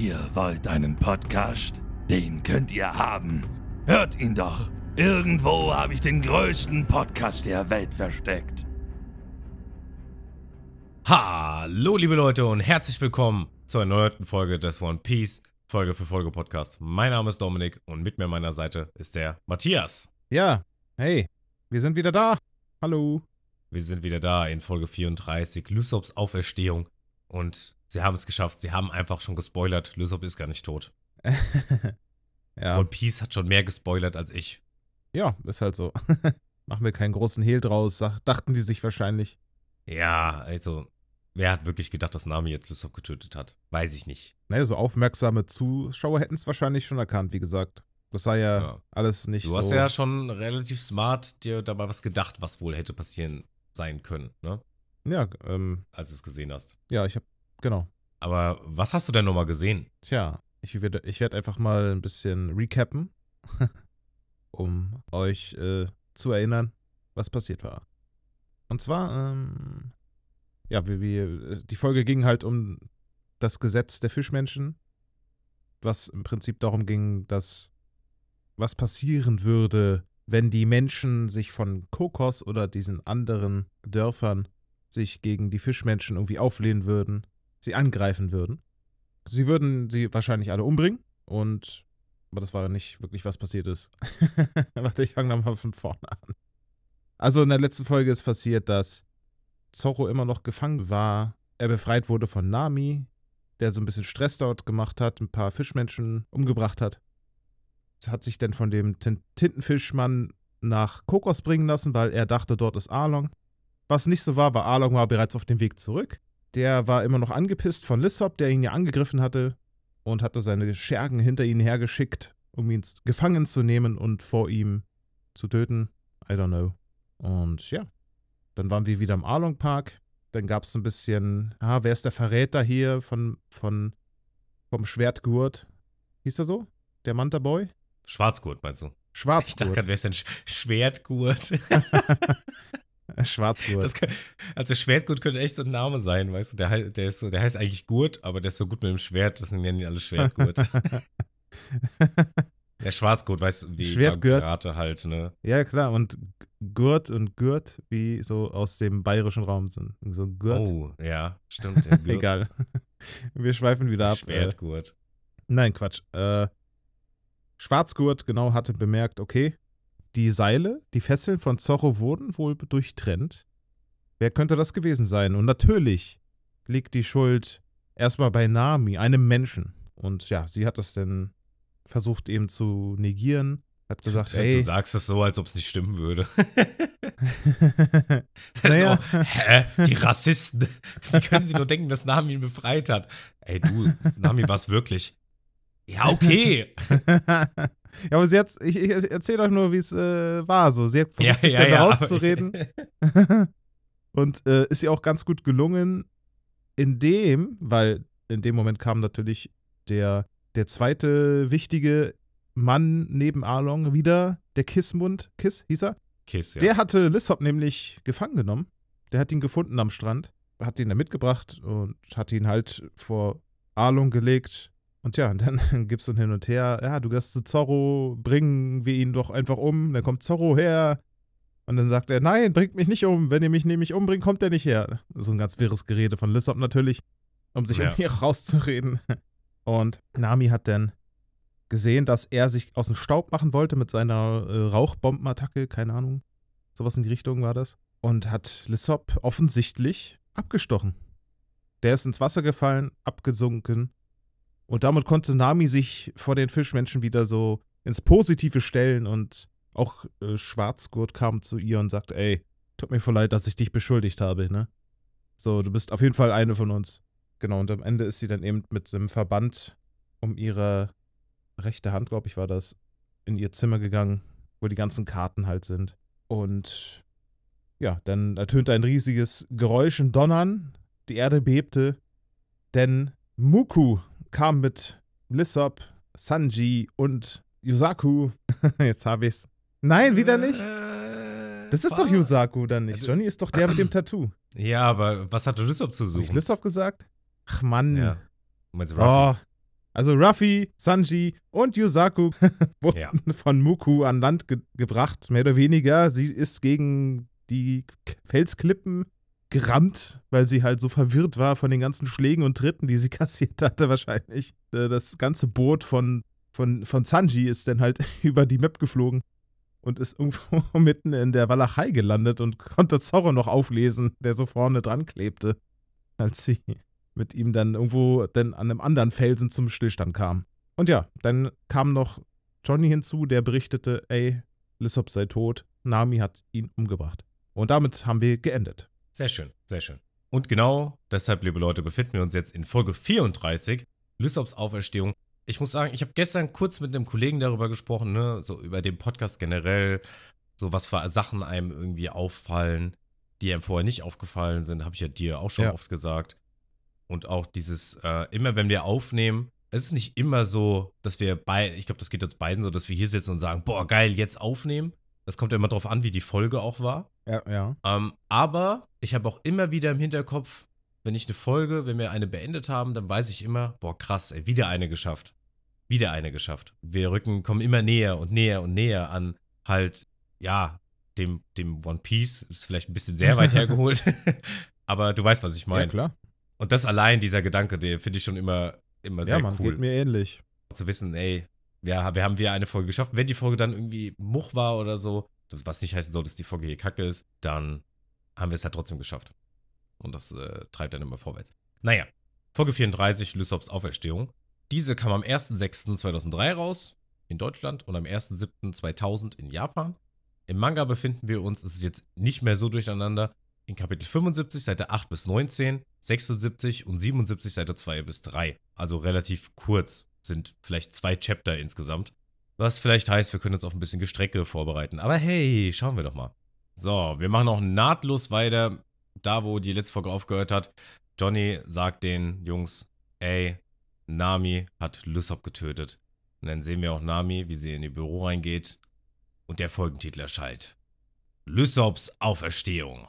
Ihr wollt einen Podcast? Den könnt ihr haben. Hört ihn doch. Irgendwo habe ich den größten Podcast der Welt versteckt. Hallo liebe Leute und herzlich willkommen zur erneuten Folge des One Piece Folge für Folge Podcast. Mein Name ist Dominik und mit mir an meiner Seite ist der Matthias. Ja, hey, wir sind wieder da. Hallo. Wir sind wieder da in Folge 34, Lysops Auferstehung. Und sie haben es geschafft. Sie haben einfach schon gespoilert. Lysop ist gar nicht tot. ja. One Piece hat schon mehr gespoilert als ich. Ja, ist halt so. Machen wir keinen großen Hehl draus, dachten die sich wahrscheinlich. Ja, also, wer hat wirklich gedacht, dass Nami jetzt Lysop getötet hat? Weiß ich nicht. Naja, so aufmerksame Zuschauer hätten es wahrscheinlich schon erkannt, wie gesagt. Das sei ja, ja. alles nicht du so. Du hast ja schon relativ smart dir dabei was gedacht, was wohl hätte passieren sein können, ne? Ja, ähm. Als du es gesehen hast. Ja, ich hab, genau. Aber was hast du denn nochmal gesehen? Tja, ich werde ich werd einfach mal ein bisschen recappen, um euch äh, zu erinnern, was passiert war. Und zwar, ähm, ja, wie, wie, die Folge ging halt um das Gesetz der Fischmenschen, was im Prinzip darum ging, dass was passieren würde, wenn die Menschen sich von Kokos oder diesen anderen Dörfern sich gegen die Fischmenschen irgendwie auflehnen würden, sie angreifen würden. Sie würden sie wahrscheinlich alle umbringen und aber das war nicht wirklich, was passiert ist. Warte, ich fange nochmal von vorne an. Also in der letzten Folge ist passiert, dass Zorro immer noch gefangen war. Er befreit wurde von Nami, der so ein bisschen Stress dort gemacht hat, ein paar Fischmenschen umgebracht hat hat sich dann von dem Tintenfischmann nach Kokos bringen lassen, weil er dachte, dort ist Arlong. Was nicht so war, war Arlong war bereits auf dem Weg zurück. Der war immer noch angepisst von Lissop, der ihn ja angegriffen hatte und hatte seine Schergen hinter ihn hergeschickt, um ihn gefangen zu nehmen und vor ihm zu töten. I don't know. Und ja, dann waren wir wieder im Arlong Park. Dann gab es ein bisschen, ah, wer ist der Verräter hier von, von, vom Schwertgurt? Hieß er so? Der Manta Boy? Schwarzgurt, meinst du? Schwarzgurt. Ich dachte gerade, wer ist denn Sch Schwertgurt? Schwarzgurt. Kann, also Schwertgurt könnte echt so ein Name sein, weißt du? Der, der, ist so, der heißt eigentlich Gurt, aber der ist so gut mit dem Schwert, das nennen die alle Schwertgurt. der Schwarzgurt, weißt du, wie Schwertgurt. Pirate halt, ne? Ja, klar. Und Gurt und Gurt, wie so aus dem bayerischen Raum sind. So Gurt. Oh, ja, stimmt. Egal. Wir schweifen wieder ab. Schwertgurt. Nein, Quatsch. Äh, Schwarzgurt genau hatte bemerkt, okay, die Seile, die Fesseln von Zorro wurden wohl durchtrennt. Wer könnte das gewesen sein? Und natürlich liegt die Schuld erstmal bei Nami, einem Menschen. Und ja, sie hat das dann versucht eben zu negieren. Hat gesagt, ey. Du sagst es so, als ob es nicht stimmen würde. naja. so, hä? Die Rassisten. Wie können sie nur denken, dass Nami ihn befreit hat? Ey, du, Nami war es wirklich. Ja, okay. ja, aber sie hat, ich, ich erzähle euch nur, wie es äh, war. So, sie hat versucht, ja, sich ja, da ja, rauszureden. und äh, ist ihr auch ganz gut gelungen, indem, weil in dem Moment kam natürlich der, der zweite wichtige Mann neben Arlong wieder, der Kissmund, Kiss hieß er. Kiss, ja. Der hatte Lissop nämlich gefangen genommen. Der hat ihn gefunden am Strand, hat ihn da mitgebracht und hat ihn halt vor Arlong gelegt und ja, dann gibt es dann hin und her, ja, du gehst zu Zorro, bringen wir ihn doch einfach um. Dann kommt Zorro her. Und dann sagt er, nein, bringt mich nicht um. Wenn ihr mich nämlich umbringt, kommt er nicht her. So ein ganz wirres Gerede von Lissop natürlich, um sich ja. um hier rauszureden. Und Nami hat dann gesehen, dass er sich aus dem Staub machen wollte mit seiner äh, Rauchbombenattacke, keine Ahnung. Sowas in die Richtung war das. Und hat Lissop offensichtlich abgestochen. Der ist ins Wasser gefallen, abgesunken und damit konnte Nami sich vor den Fischmenschen wieder so ins Positive stellen und auch äh, Schwarzgurt kam zu ihr und sagte, ey, tut mir voll leid, dass ich dich beschuldigt habe, ne? So, du bist auf jeden Fall eine von uns. Genau, und am Ende ist sie dann eben mit einem Verband um ihre rechte Hand, glaube ich, war das, in ihr Zimmer gegangen, wo die ganzen Karten halt sind. Und ja, dann ertönte ein riesiges Geräusch, ein Donnern, die Erde bebte, denn Muku kam mit Lissop, Sanji und Yusaku. Jetzt habe ich's. Nein, wieder nicht. Äh, Das ist doch Yusaku dann nicht. Johnny ist doch der mit dem Tattoo. Ja, aber was hatte Lissop zu Habe ich suchen? Lissop gesagt? Ach Mann. Ja. Meinst du Oh? Also Ruffy, Sanji und Yusaku wurden Ja. von Muku an Land ge gebracht, mehr oder weniger. Sie ist gegen die Felsklippen gerammt, weil sie halt so verwirrt war von den ganzen Schlägen und Tritten, die sie kassiert hatte wahrscheinlich. Äh, Das ganze Boot von, von, von Sanji ist dann halt über die Map geflogen und ist irgendwo mitten in der Walachei gelandet und konnte Zorro noch auflesen, der so vorne dran klebte, als sie mit ihm dann irgendwo dann an einem anderen Felsen zum Stillstand kam. Und ja, dann kam noch Johnny hinzu, der berichtete, ey, Lissop sei tot, Nami hat ihn umgebracht. Und damit haben wir geendet. Sehr schön, sehr schön. Und genau deshalb, liebe Leute, befinden wir uns jetzt in Folge 34, Lysops Auferstehung. Ich muss sagen, ich habe gestern kurz mit einem Kollegen darüber gesprochen, ne, so über den Podcast generell, so was für Sachen einem irgendwie auffallen, die einem vorher nicht aufgefallen sind, habe ich ja dir auch schon Ja. oft gesagt. Und auch dieses, äh, immer wenn wir aufnehmen, es ist nicht immer so, dass wir bei, ich glaube, das geht uns beiden so, dass wir hier sitzen und sagen, boah, geil, jetzt aufnehmen. Das kommt ja immer drauf an, wie die Folge auch war. Ja, ja. Ähm, aber ich habe auch immer wieder im Hinterkopf, wenn ich eine Folge, wenn wir eine beendet haben, dann weiß ich immer, boah, krass, ey, wieder eine geschafft. Wieder eine geschafft. Wir rücken, kommen immer näher und näher und näher an halt, ja, dem, dem One Piece. Ist vielleicht ein bisschen sehr weit hergeholt. aber du weißt, was ich Ja, meine. klar. und das allein, dieser Gedanke, der finde ich schon immer, immer Ja, sehr man, cool geht mir ähnlich. zu wissen, ey, ja, wir haben wieder eine Folge geschafft. Wenn die Folge dann irgendwie Much war oder so, das, was nicht heißen soll, dass die Folge hier kacke ist, dann haben wir es halt trotzdem geschafft. Und das äh, treibt dann immer vorwärts. Naja, Folge 34, Lysops Auferstehung. Diese kam am 1.6.2003 raus in Deutschland und am 1.7.2000 in Japan. Im Manga befinden wir uns, es ist jetzt nicht mehr so durcheinander, in Kapitel 75, Seite 8 bis 19, 76 und 77, Seite 2 bis 3. Also relativ kurz, sind vielleicht zwei Chapter insgesamt. Was vielleicht heißt, wir können uns auf ein bisschen Gestrecke vorbereiten. Aber hey, schauen wir doch mal. So, wir machen auch nahtlos weiter, da wo die letzte Folge aufgehört hat. Johnny sagt den Jungs, ey, Nami hat Lysop getötet. Und dann sehen wir auch Nami, wie sie in ihr Büro reingeht und der Folgentitel erschallt. Lysops Auferstehung.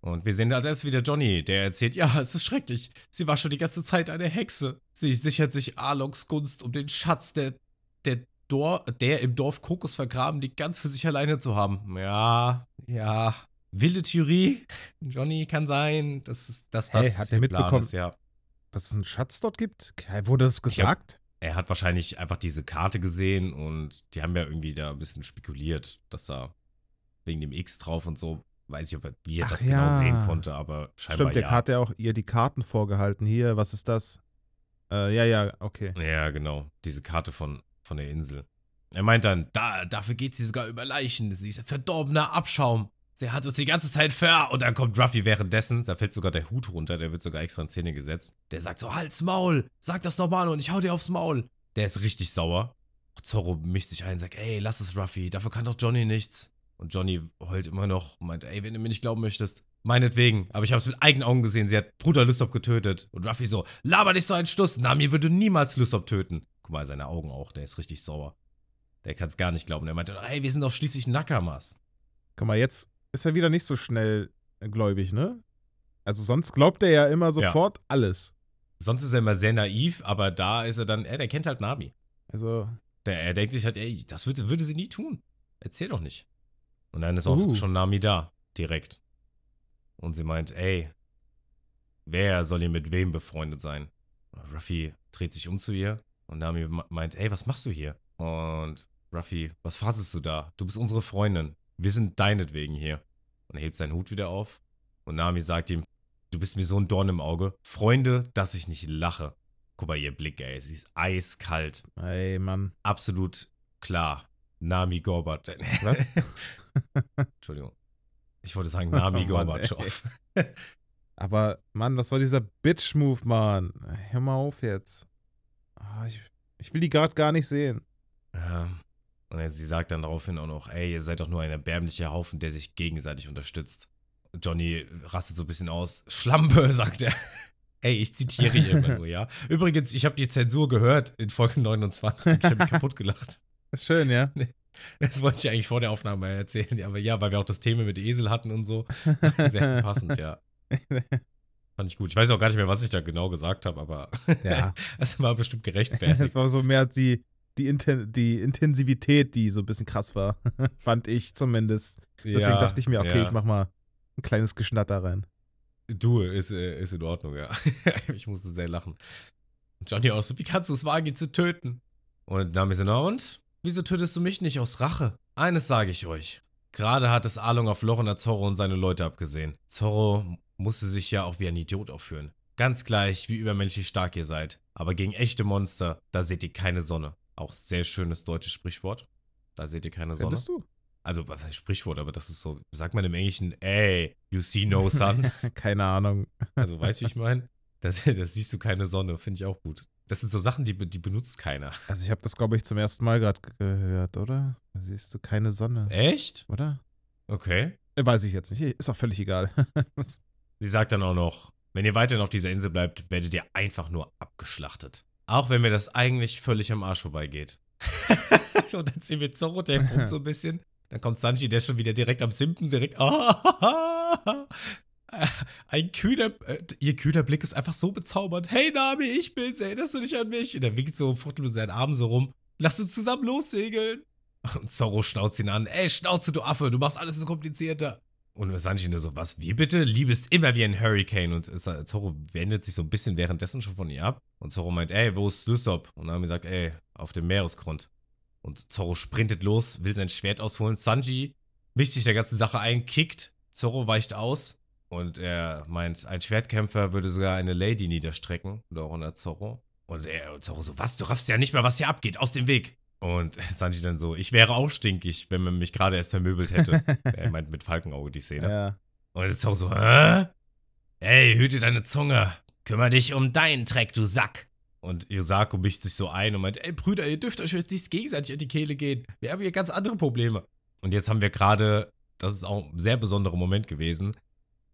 Und wir sehen als erstes wieder Johnny, der erzählt, ja, es ist schrecklich. Sie war schon die ganze Zeit eine Hexe. Sie sichert sich Arloks Gunst, um den Schatz der, der, Dor der im Dorf Kokos vergraben, die ganz für sich alleine zu haben. Ja, ja. Wilde Theorie. Johnny kann sein, dass, es- dass das Hey, hat Plan mitbekommen? Ist, ja. Dass es einen Schatz dort gibt? Wurde das hab- gesagt? Er hat wahrscheinlich einfach diese Karte gesehen und die haben ja irgendwie da ein bisschen spekuliert, dass da wegen dem X drauf und so, weiß ich, ob er, wie er Ach das ja. genau sehen konnte, aber scheinbar Stimmt, der ja. hat ja auch ihr die Karten vorgehalten. Hier, was ist das? Äh, ja, ja, okay. Ja, genau. Diese Karte von, von der Insel. Er meint dann, da, dafür geht sie sogar über Leichen. Sie ist ein verdorbener Abschaum. Sie hat uns die ganze Zeit ver. Und dann kommt Ruffy währenddessen. Da fällt sogar der Hut runter. Der wird sogar extra in Szene gesetzt. Der sagt so: Halt's Maul. Sag das nochmal und ich hau dir aufs Maul. Der ist richtig sauer. Zorro mischt sich ein, sagt: Ey, lass es, Ruffy. Dafür kann doch Johnny nichts. Und Johnny heult immer noch und meint: Ey, wenn du mir nicht glauben möchtest, meinetwegen. Aber ich hab's mit eigenen Augen gesehen. Sie hat Bruder Lysop getötet. Und Ruffy so: Laber nicht so einen Stuss. Nami würde niemals Lysop töten. Guck mal, seine Augen auch. Der ist richtig sauer. Der kann's gar nicht glauben. Der meinte: Ey, wir sind doch schließlich Nakamas. Guck mal, jetzt ist er wieder nicht so schnell äh, gläubig, ne? Also sonst glaubt er ja immer sofort alles. Sonst ist er immer sehr naiv, aber da ist er dann, ey, der kennt halt Nami. Also, Der, er denkt sich halt, ey, das würde, würde sie nie tun. Erzähl doch nicht. Und dann ist auch Uh. schon Nami da, direkt. Und sie meint, ey, wer soll hier mit wem befreundet sein? Ruffy dreht sich um zu ihr und Nami me- meint, ey, was machst du hier? Und Ruffy, was faselst du da? Du bist unsere Freundin. Wir sind deinetwegen hier. Und er hebt seinen Hut wieder auf. Und Nami sagt ihm, du bist mir so ein Dorn im Auge. Freunde, dass ich nicht lache. Guck mal, ihr Blick, ey. Sie ist eiskalt. ey, Mann. Absolut klar. Nami Gorbat. Was? Entschuldigung. Ich wollte sagen Nami Oh Gorbatschow. Aber, Mann, was soll dieser Bitch-Move, Mann? Hör mal auf jetzt. Ah, ich, ich will die gerade gar nicht sehen. Ja. Und sie sagt dann daraufhin auch noch, ey, ihr seid doch nur ein erbärmlicher Haufen, der sich gegenseitig unterstützt. Johnny rastet so ein bisschen aus. Schlampe, sagt er. Ey, ich zitiere hier immer nur, ja. Übrigens, ich habe die Zensur gehört in Folge 29. Ich habe mich kaputt gelacht. Ist schön, ja? Das wollte ich eigentlich vor der Aufnahme erzählen. Aber ja, weil wir auch das Thema mit Esel hatten und so. Sehr passend, ja. Fand ich gut. Ich weiß auch gar nicht mehr, was ich da genau gesagt habe, aber Ja. das war bestimmt gerechtfertigt. Es war so mehr die, die, Inten die Intensivität, die so ein bisschen krass war. Fand ich zumindest. Deswegen Ja, dachte ich mir, okay, ja. ich mach mal ein kleines Geschnatter rein. Du, ist, äh, ist in Ordnung, ja. ich musste sehr lachen. Und Johnny auch so, wie kannst du es wagen, ihn zu töten? Und Nami so, na und? Wieso tötest du mich nicht aus Rache? Eines sage ich euch. Gerade hat es Alung auf Lochener Zorro und seine Leute abgesehen. Zorro musste sich ja auch wie ein Idiot aufführen. Ganz gleich, wie übermenschlich stark ihr seid. Aber gegen echte Monster, da seht ihr keine Sonne. Auch sehr schönes deutsches Sprichwort. Da seht ihr keine Sonne. Findest du? Also, was heißt Sprichwort, aber das ist so, sagt man im Englischen, ey, you see no sun. Keine Ahnung. Also, weißt du, wie ich meine? Das, das siehst du keine Sonne, finde ich auch gut. Das sind so Sachen, die, die benutzt keiner. Also ich habe das, glaube ich, zum ersten Mal gerade gehört, oder? Da siehst du keine Sonne, Echt? oder? Okay. Äh, Weiß ich jetzt nicht. Ist auch völlig egal. Sie sagt dann auch noch, wenn ihr weiterhin auf dieser Insel bleibt, werdet ihr einfach nur abgeschlachtet. Auch wenn mir das eigentlich völlig am Arsch vorbeigeht. Und dann sehen wir Zorro, der pumpt so ein bisschen. Dann kommt Sanji, der ist schon wieder direkt am Simpen, direkt. Ein kühner, äh, ihr kühner Blick ist einfach so bezaubernd. Hey Nami, ich bin's, erinnerst du dich an mich? Und er winkt so fruchtlos seinen Arm so rum. Lass uns zusammen lossegeln. Und Zorro schnauzt ihn an. Ey, Schnauze, du Affe, du machst alles so komplizierter. Und Sanji nur so, was, wie bitte? Liebe ist immer wie ein Hurricane. Und es- Zorro wendet sich so ein bisschen währenddessen schon von ihr ab. Und Zorro meint, ey, wo ist Lysop? Und Nami sagt, ey, auf dem Meeresgrund. Und Zorro sprintet los, will sein Schwert ausholen. Sanji mischt sich der ganzen Sache ein, kickt. Zorro weicht aus. Und er meint, ein Schwertkämpfer würde sogar eine Lady niederstrecken. Lorena Zorro. Und er, und Zorro so, was, du raffst ja nicht mehr, was hier abgeht, aus dem Weg. Und Sanji dann so, ich wäre auch stinkig, wenn man mich gerade erst vermöbelt hätte. er meint mit Falkenauge die Szene. ja. Und jetzt auch so, hä? Ey, hüte deine Zunge. Kümmer dich um deinen Dreck, du Sack. Und Isako mischt sich so ein und meint, ey Brüder, ihr dürft euch jetzt nicht gegenseitig an die Kehle gehen. Wir haben hier ganz andere Probleme. Und jetzt haben wir gerade, das ist auch ein sehr besonderer Moment gewesen,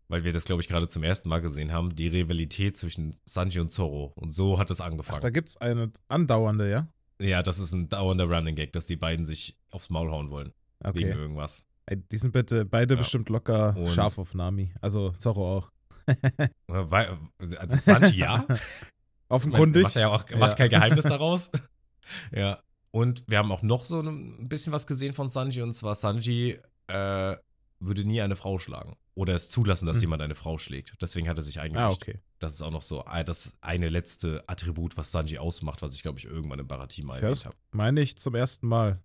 weil wir das, glaube ich, gerade zum ersten Mal gesehen haben, die Rivalität zwischen Sanji und Zorro. Und so hat es Ach, angefangen. da gibt's eine andauernde, ja? ja, das ist ein dauernder Running Gag, dass die beiden sich aufs Maul hauen wollen. Wegen Okay. irgendwas. Ey, die sind bitte beide Ja. bestimmt locker Und- scharf auf Nami. Also Zorro auch. Weil- Also Sanji ja, Offenkundig. Macht ja auch macht Ja. kein Geheimnis daraus. ja. Und wir haben auch noch so ein bisschen was gesehen von Sanji. Und zwar, Sanji äh, würde nie eine Frau schlagen. Oder es zulassen, dass Hm. jemand eine Frau schlägt. Deswegen hat er sich eingemischt. Ah, okay. Das ist auch noch so äh, das eine letzte Attribut, was Sanji ausmacht, was ich, glaube ich, irgendwann im Baratie mal erwähnt habe. Meine ich zum ersten Mal.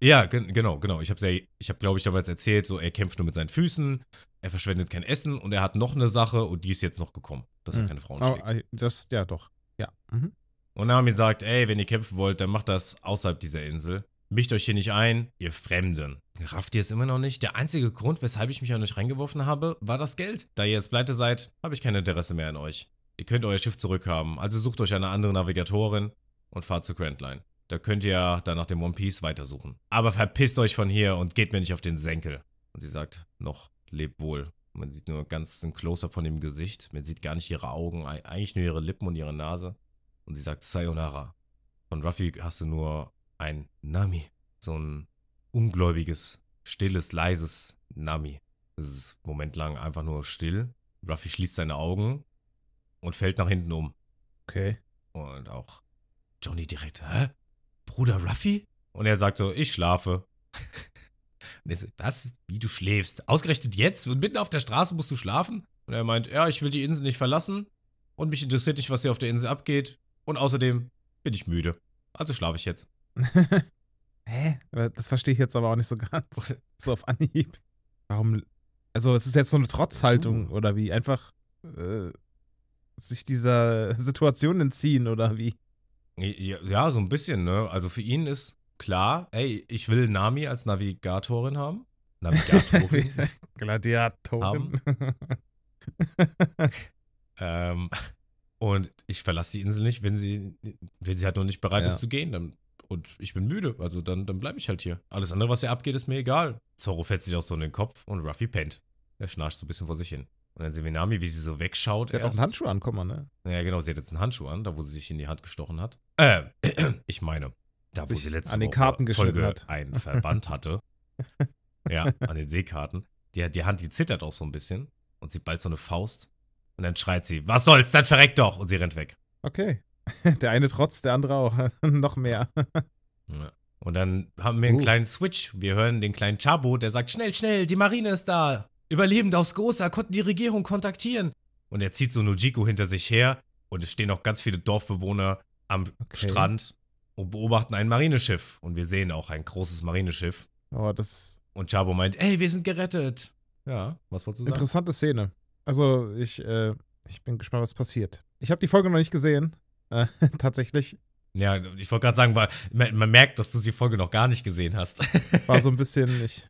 Ja, gen genau, genau. Ich habe, ich hab, glaube ich, damals erzählt, so er kämpft nur mit seinen Füßen, er verschwendet kein Essen und er hat noch eine Sache und die ist jetzt noch gekommen, dass er Hm. keine Frauen Oh, schlägt. ey, das, ja, doch. Ja. Mhm. Und Nami sagt, ey, wenn ihr kämpfen wollt, dann macht das außerhalb dieser Insel. Mischt euch hier nicht ein, ihr Fremden. Rafft ihr es immer noch nicht? Der einzige Grund, weshalb ich mich an euch reingeworfen habe, war das Geld. Da ihr jetzt pleite seid, habe ich kein Interesse mehr an euch. Ihr könnt euer Schiff zurückhaben, also sucht euch eine andere Navigatorin und fahrt zu Grand Line. Da könnt ihr dann nach dem One Piece weitersuchen. Aber verpisst euch von hier und geht mir nicht auf den Senkel. Und sie sagt, noch lebt wohl. Man sieht nur ganz ein Close-up von dem Gesicht. Man sieht gar nicht ihre Augen, ei- eigentlich nur ihre Lippen und ihre Nase. Und sie sagt Sayonara. Von Ruffy hast du nur ein Nami. So ein ungläubiges, stilles, leises Nami. Es ist momentlang einfach nur still. Ruffy schließt seine Augen und fällt nach hinten um. Okay. Und auch Johnny direkt, hä? Bruder Ruffy? Und er sagt so, ich schlafe. Und er so, was? Wie du schläfst? Ausgerechnet jetzt? Und mitten auf der Straße musst du schlafen? Und er meint, ja, ich will die Insel nicht verlassen. Und mich interessiert nicht, was hier auf der Insel abgeht. Und außerdem bin ich müde. Also schlafe ich jetzt. Hä? Das verstehe ich jetzt aber auch nicht so ganz. So auf Anhieb. Warum? Also, es ist jetzt so eine Trotzhaltung Uh. oder wie? Einfach äh, sich dieser Situation entziehen oder wie? Ja, so ein bisschen, ne? Also für ihn ist klar, ey, ich will Nami als Navigatorin haben. Navigatorin. Gladiatorin. ähm, und ich verlasse die Insel nicht, wenn sie, wenn sie halt noch nicht bereit Ja. ist zu gehen. Dann, und ich bin müde, also dann, dann bleibe ich halt hier. Alles andere, was hier abgeht, ist mir egal. Zorro fetzt sich auch so in den Kopf und Ruffy pennt. Er schnarcht so ein bisschen vor sich hin. Und dann sehen wir Nami, wie sie so wegschaut. Sie hat auch einen Handschuh an, komm mal, ne? Ja, genau, sie hat jetzt einen Handschuh an, da wo sie sich in die Hand gestochen hat. Äh, ich meine, da wo sie letzte an den Karten Folge hat. einen Verband hatte. ja, an den Seekarten. Die, die Hand, die zittert auch so ein bisschen und sie ballt so eine Faust. Und dann schreit sie, was soll's, dann verreckt doch. Und sie rennt weg. Okay. Der eine trotz, der andere auch. Noch mehr. Ja. Und dann haben wir einen Uh. kleinen Switch. Wir hören den kleinen Chabo, der sagt, schnell, schnell, die Marine ist da. Überlebende aus Gosa konnten die Regierung kontaktieren. Und er zieht so Nojiko hinter sich her und es stehen auch ganz viele Dorfbewohner am Okay. Strand und beobachten ein Marineschiff. Und wir sehen auch ein großes Marineschiff. Aber das Und Chabo meint, ey, wir sind gerettet. Ja, was wolltest du sagen? interessante Szene. Also, ich, äh, ich bin gespannt, was passiert. Ich habe die Folge noch nicht gesehen. Äh, tatsächlich. Ja, ich wollte gerade sagen, weil man, man merkt, dass du die Folge noch gar nicht gesehen hast. War so ein bisschen, ich.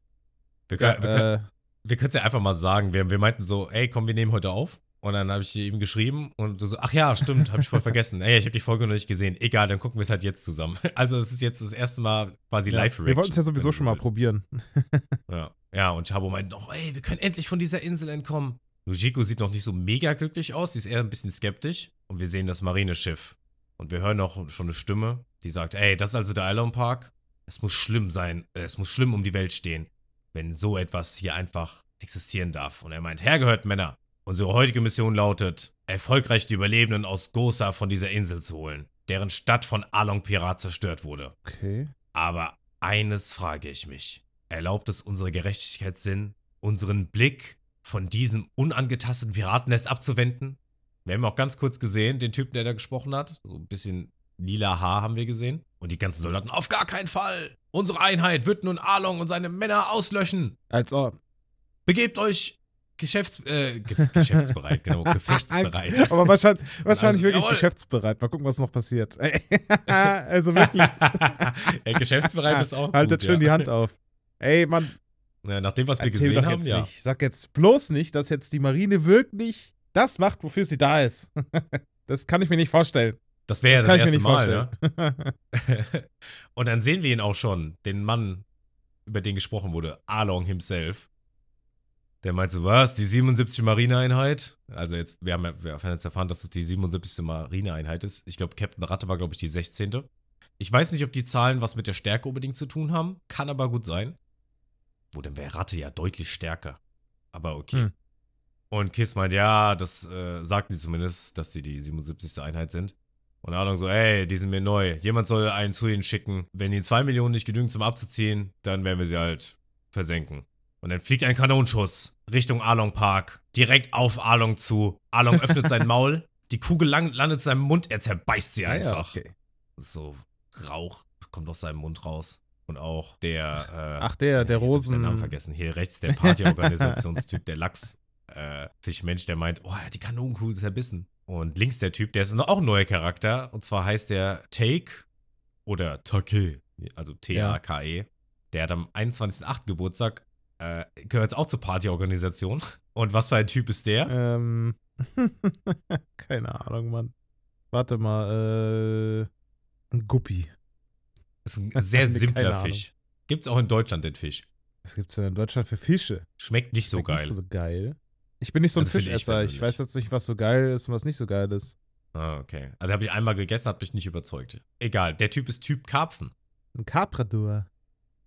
wir Ja, können wir können- äh, es ja einfach mal sagen. Wir, wir meinten so, ey, komm, wir nehmen heute auf. Und dann habe ich ihm geschrieben und du so, ach ja, stimmt, habe ich voll vergessen. Ey, ich habe die Folge noch nicht gesehen. Egal, dann gucken wir es halt jetzt zusammen. Also es ist jetzt das erste Mal quasi ja, live wir wollten es ja sowieso schon mal probieren. probieren. Ja. ja, und Chabo meint noch, ey, wir können endlich von dieser Insel entkommen. Nujiko sieht noch nicht so mega glücklich aus, sie ist eher ein bisschen skeptisch. Und wir sehen das Marineschiff. Und wir hören noch schon eine Stimme, die sagt, ey, das ist also der Island Park. Es muss schlimm sein, äh, es muss schlimm um die Welt stehen, wenn so etwas hier einfach existieren darf. Und er meint, hergehört Männer. Unsere heutige Mission lautet, erfolgreich die Überlebenden aus Gosa von dieser Insel zu holen, deren Stadt von Along Pirat zerstört wurde. Okay. Aber eines frage ich mich. Erlaubt es unsere Gerechtigkeitssinn, unseren Blick von diesem unangetasteten Piratennest abzuwenden? Wir haben auch ganz kurz gesehen, den Typen, der da gesprochen hat. So ein bisschen lila Haar haben wir gesehen. Und die ganzen Soldaten, auf gar keinen Fall! Unsere Einheit wird nun Along und seine Männer auslöschen! Als ob. Begebt euch geschäfts äh, ge geschäftsbereit, genau, gefechtsbereit. Aber wahrscheinlich, wahrscheinlich wirklich jawohl. geschäftsbereit. Mal gucken, was noch passiert. also wirklich. ja, geschäftsbereit ist auch Haltet gut, schön ja. die Hand auf. Ey, Mann, Ja, nach dem, was wir erzähl gesehen doch haben, ja. nicht. Sag jetzt bloß nicht, dass jetzt die Marine wirklich das macht, wofür sie da ist. das kann ich mir nicht vorstellen. Das wäre ja das das, erste Mal, ne? und dann sehen wir ihn auch schon, den Mann, über den gesprochen wurde, Along himself. Der meint so, was, die 77. Marineeinheit? Also jetzt, wir haben, ja- wir haben jetzt erfahren, dass es die 77. Marineeinheit ist. Ich glaube, Captain Ratte war, glaube ich, die 16. Ich weiß nicht, ob die Zahlen was mit der Stärke unbedingt zu tun haben. Kann aber gut sein. Wo dann wäre Ratte ja deutlich stärker. Aber okay. Hm. Und Kiss meint, ja, das äh, sagten sie zumindest, dass sie die 77. Einheit sind. Und Arlong so, ey, die sind mir neu. Jemand soll einen zu ihnen schicken. Wenn die 2 Millionen nicht genügen zum Abzuziehen, dann werden wir sie halt versenken. Und dann fliegt ein Kanonschuss Richtung Arlong Park. Direkt auf Arlong zu. Arlong öffnet sein Maul. Die Kugel landet in seinem Mund. Er zerbeißt sie Ah ja, einfach. okay. So Rauch kommt aus seinem Mund raus. Und auch der. Äh, Ach, der, der hab ich seinen Namen Rosen. vergessen. Hier rechts der Partyorganisationstyp, der Lachs. Äh, Fischmensch, der meint, oh, er hat die Kanonenkugel zerbissen. Und links der Typ, der ist noch auch ein neuer Charakter. Und zwar heißt der Take oder Take, also T-A-K-E. Der hat am 21.08. Geburtstag, äh, gehört auch zur Partyorganisation. Und was für ein Typ ist der? Ähm. Keine Ahnung, Mann. Warte mal, äh. Ein Guppi. Ist ein sehr simpler. Fisch. Gibt's auch in Deutschland den Fisch. Was gibt's denn in Deutschland für Fische? Schmeckt nicht so Schmeckt geil. Nicht so geil. Ich bin nicht so ein Also ich Fischesser. Ich, persönlich. weiß jetzt nicht, was so geil ist und was nicht so geil ist. Ah, okay. Also habe ich einmal gegessen, hat mich nicht überzeugt. Egal, der Typ ist Typ Karpfen. Ein Carpador.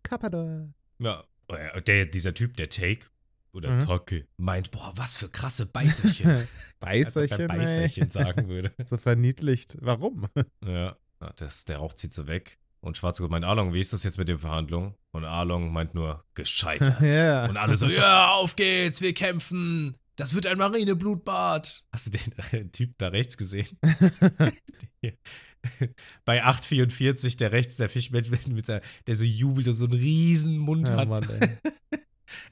Carpador. Ja, äh, der, dieser Typ, der Take oder Mhm. Tocke, meint, boah, was für krasse Beißerchen. Er Beißerchen, Beißerchen sagen würde. So verniedlicht. Warum? Ja, das, der Rauch zieht so weg. Und Schwarzgurt meint, Arlong, wie ist das jetzt mit den Verhandlungen? Und Arlong meint nur, gescheitert. Ja. Und alle so, ja, auf geht's, wir kämpfen. Das wird ein Marineblutbad. Hast du den Typ da rechts gesehen? Bei 844, der rechts, der Fischmensch, mit seiner, der so jubelt und so einen riesen Mund Ja, hat. Mann,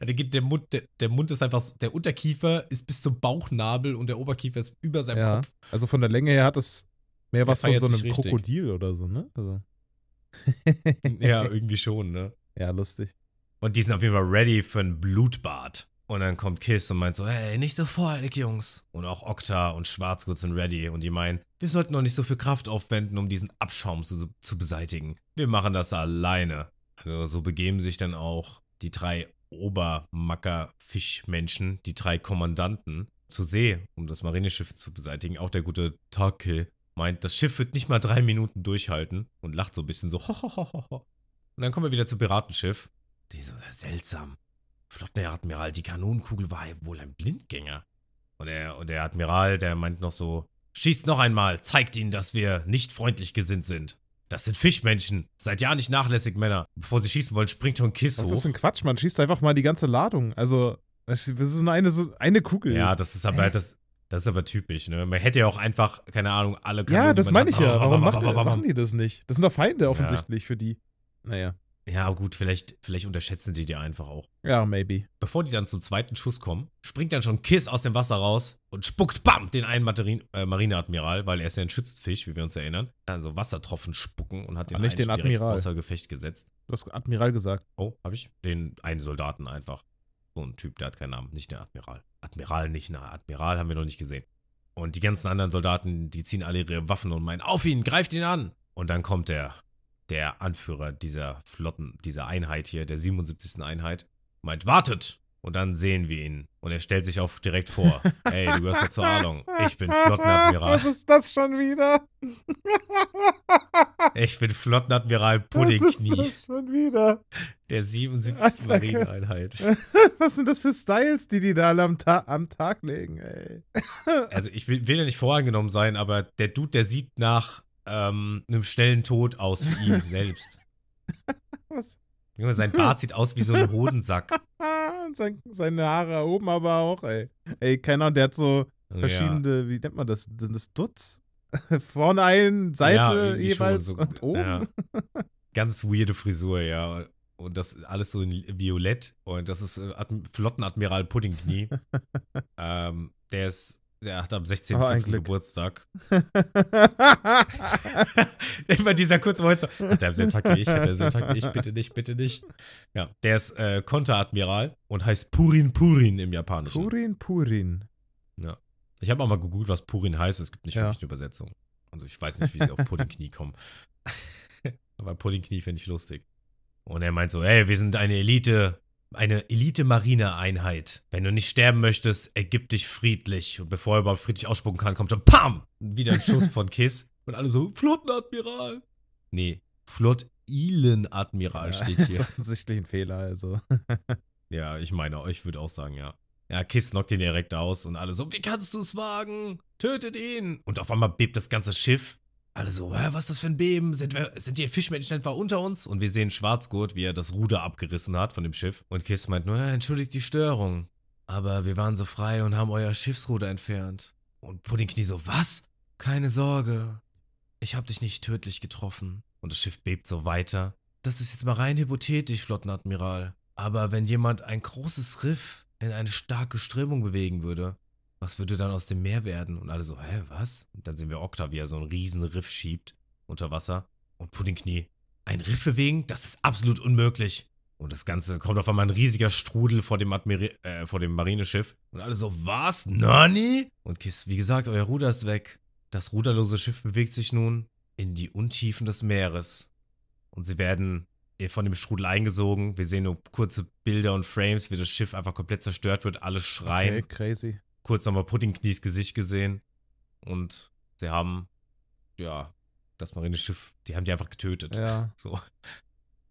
der, geht, der, Mund, der, der Mund ist einfach, der Unterkiefer ist bis zum Bauchnabel und der Oberkiefer ist über seinem Ja. Kopf. Also von der Länge her hat es mehr was von so einem richtig. Krokodil oder so, ne? Also. Ja, irgendwie schon, ne? Ja, lustig. Und die sind auf jeden Fall ready für ein Blutbad. Und dann kommt Kiss und meint so, hey, nicht so voreilig, Jungs. Und auch Okta und Schwarzgurt sind ready. Und die meinen, wir sollten noch nicht so viel Kraft aufwenden, um diesen Abschaum zu, zu beseitigen. Wir machen das alleine. Also so begeben sich dann auch die drei Obermacker-Fischmenschen, die drei Kommandanten, zur See, um das Marineschiff zu beseitigen. Auch der gute Take meint, das Schiff wird nicht mal drei Minuten durchhalten und lacht so ein bisschen so, hohohoho. Und dann kommen wir wieder zum Piratenschiff. Die so, seltsam. Flottenadmiral, die Kanonenkugel war ja wohl ein Blindgänger. Und der, und der Admiral, der meint noch so, schießt noch einmal, zeigt ihnen, dass wir nicht freundlich gesinnt sind. Das sind Fischmenschen. Seid ja nicht nachlässig, Männer. Bevor sie schießen wollen, springt schon ein Kiss Was ist hoch. das für ein Quatsch? Man schießt einfach mal die ganze Ladung. Also, das ist nur eine, eine Kugel. Ja, das ist aber das, das ist aber typisch, ne? Man hätte ja auch einfach, keine Ahnung, alle Ja, Kanonen das übereinander- meine ich ja. Warum macht, machen die das nicht? Das sind doch Feinde offensichtlich für die. Naja. Ja, gut, vielleicht, vielleicht unterschätzen die die einfach auch. Ja, maybe. Bevor die dann zum zweiten Schuss kommen, springt dann schon Kiss aus dem Wasser raus und spuckt, bam, den einen Materin, äh, Marineadmiral, weil er ist ja ein Schützfisch, wie wir uns erinnern. Dann so Wassertropfen spucken und hat den nicht einen den Admiral. außer Gefecht gesetzt. Du hast Admiral gesagt. Oh, habe ich? Den einen Soldaten einfach. So ein Typ, der hat keinen Namen, nicht der Admiral. Admiral nicht, na, Admiral haben wir noch nicht gesehen. Und die ganzen anderen Soldaten, die ziehen alle ihre Waffen und meinen, auf ihn, greift ihn an. Und dann kommt der, der Anführer dieser Flotten, dieser Einheit hier, der 77. Einheit, meint, wartet! Und dann sehen wir ihn. Und er stellt sich auch direkt vor. Ey, du gehörst doch zur Ahnung. Ich bin Flottenadmiral. Was ist das schon wieder? Ich bin Flottenadmiral Was ist Puddingknie das schon wieder? der 77. Alter, Marineeinheit. Was sind das für Styles, die die da alle am, Ta am Tag legen, ey? Also ich will, will ja nicht voreingenommen sein, aber der Dude, der sieht nach ähm, einem schnellen Tod aus wie ihm selbst. Was? Junge, sein Bart sieht aus wie so ein Hodensack. Und sein, seine Haare oben aber auch, ey. Ey, keiner, der hat so verschiedene, wie nennt man das? Das Dutz? Vorne ein, Ja, Seite schon jeweils so- und oben. Ja. Ganz weirde Frisur, ja. Und das alles so in Violett. Und das ist äh, Adm Flottenadmiral Puddingknie. ähm, der ist, der hat am 16. Oh. Geburtstag. Immer dieser kurze Moment so, hat er am selben Tag wie ich, hat er am selben Tag wie ich, bitte nicht, bitte nicht. Ja, der ist äh, Konteradmiral und heißt Purin Purin im Japanischen. Purin, Purin. Ich habe auch mal gegoogelt, was Purin heißt. Es gibt nicht Ja. wirklich eine Übersetzung. Also ich weiß nicht, wie sie auf Puddingknie kommen. Aber Puddingknie finde ich lustig. Und er meint so, ey, wir sind eine Elite, eine Elite-Marine-Einheit. Wenn du nicht sterben möchtest, ergib dich friedlich. Und bevor er überhaupt friedlich ausspucken kann, kommt schon PAM! Wieder ein Schuss von Kiss. Und alle so, Flottenadmiral. Nee, Flottillenadmiral steht Das hier. ist offensichtlich ein Fehler, also. Ja, ich meine, ich würde auch sagen, ja. Ja, Kiss knockt ihn direkt aus und alle so, wie kannst du es wagen? Tötet ihn! Und auf einmal bebt das ganze Schiff. Alle so, was ist das für ein Beben? Sind, wir, sind die Fischmenschen etwa unter uns? Und wir sehen Schwarzgurt, wie er das Ruder abgerissen hat von dem Schiff. Und Kiss meint nur, entschuldigt die Störung. Aber wir waren so frei und haben euer Schiffsruder entfernt. Und Puddingknie so, was? Keine Sorge. Ich hab dich nicht tödlich getroffen. Und das Schiff bebt so weiter. Das ist jetzt mal rein hypothetisch, Flottenadmiral. Aber wenn jemand ein großes Riff in eine starke Strömung bewegen würde, was würde dann aus dem Meer werden? Und alle so, hä, was? Und dann sehen wir Okta, wie er so einen riesen Riff schiebt unter Wasser. Und Puddingknie, ein Riff bewegen? Das ist absolut unmöglich. Und das Ganze kommt auf einmal ein riesiger Strudel vor dem, Admiri äh, vor dem Marineschiff. Und alle so, was? Nani? Und Kiss, wie gesagt, euer Ruder ist weg. Das ruderlose Schiff bewegt sich nun in die Untiefen des Meeres. Und sie werden von dem Strudel eingesogen. Wir sehen nur kurze Bilder und Frames, wie das Schiff einfach komplett zerstört wird. Alle schreien. Okay, crazy. Kurz nochmal Puddingknies Gesicht gesehen. Und sie haben, ja, das Marineschiff, die haben die einfach getötet. Ja, So.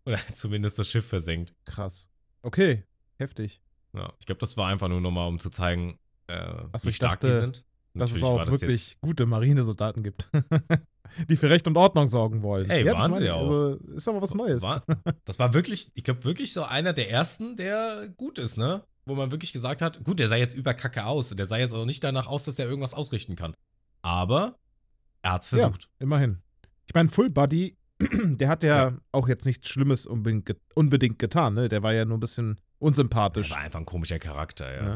Oder zumindest das Schiff versenkt. krass. Okay, heftig. Ja, ich glaube, das war einfach nur nochmal, um zu zeigen, äh, so, wie stark dachte, die sind. Dass es Natürlich auch das wirklich gute Marinesoldaten gibt. die für Recht und Ordnung sorgen wollen. Ey, Jetzt waren sie ich, auch. Also, ist aber was Neues. War, das war wirklich, ich glaube, wirklich so einer der ersten, der gut ist, ne? Wo man wirklich gesagt hat, gut, der sah jetzt überkacke aus und der sah jetzt auch nicht danach aus, dass er irgendwas ausrichten kann. Aber er hat's Ja. versucht. Immerhin. Ich meine, Full Body, der hat ja, auch jetzt nichts Schlimmes unbedingt, get unbedingt getan, ne? Der war ja nur ein bisschen unsympathisch. war einfach ein komischer Charakter, ja.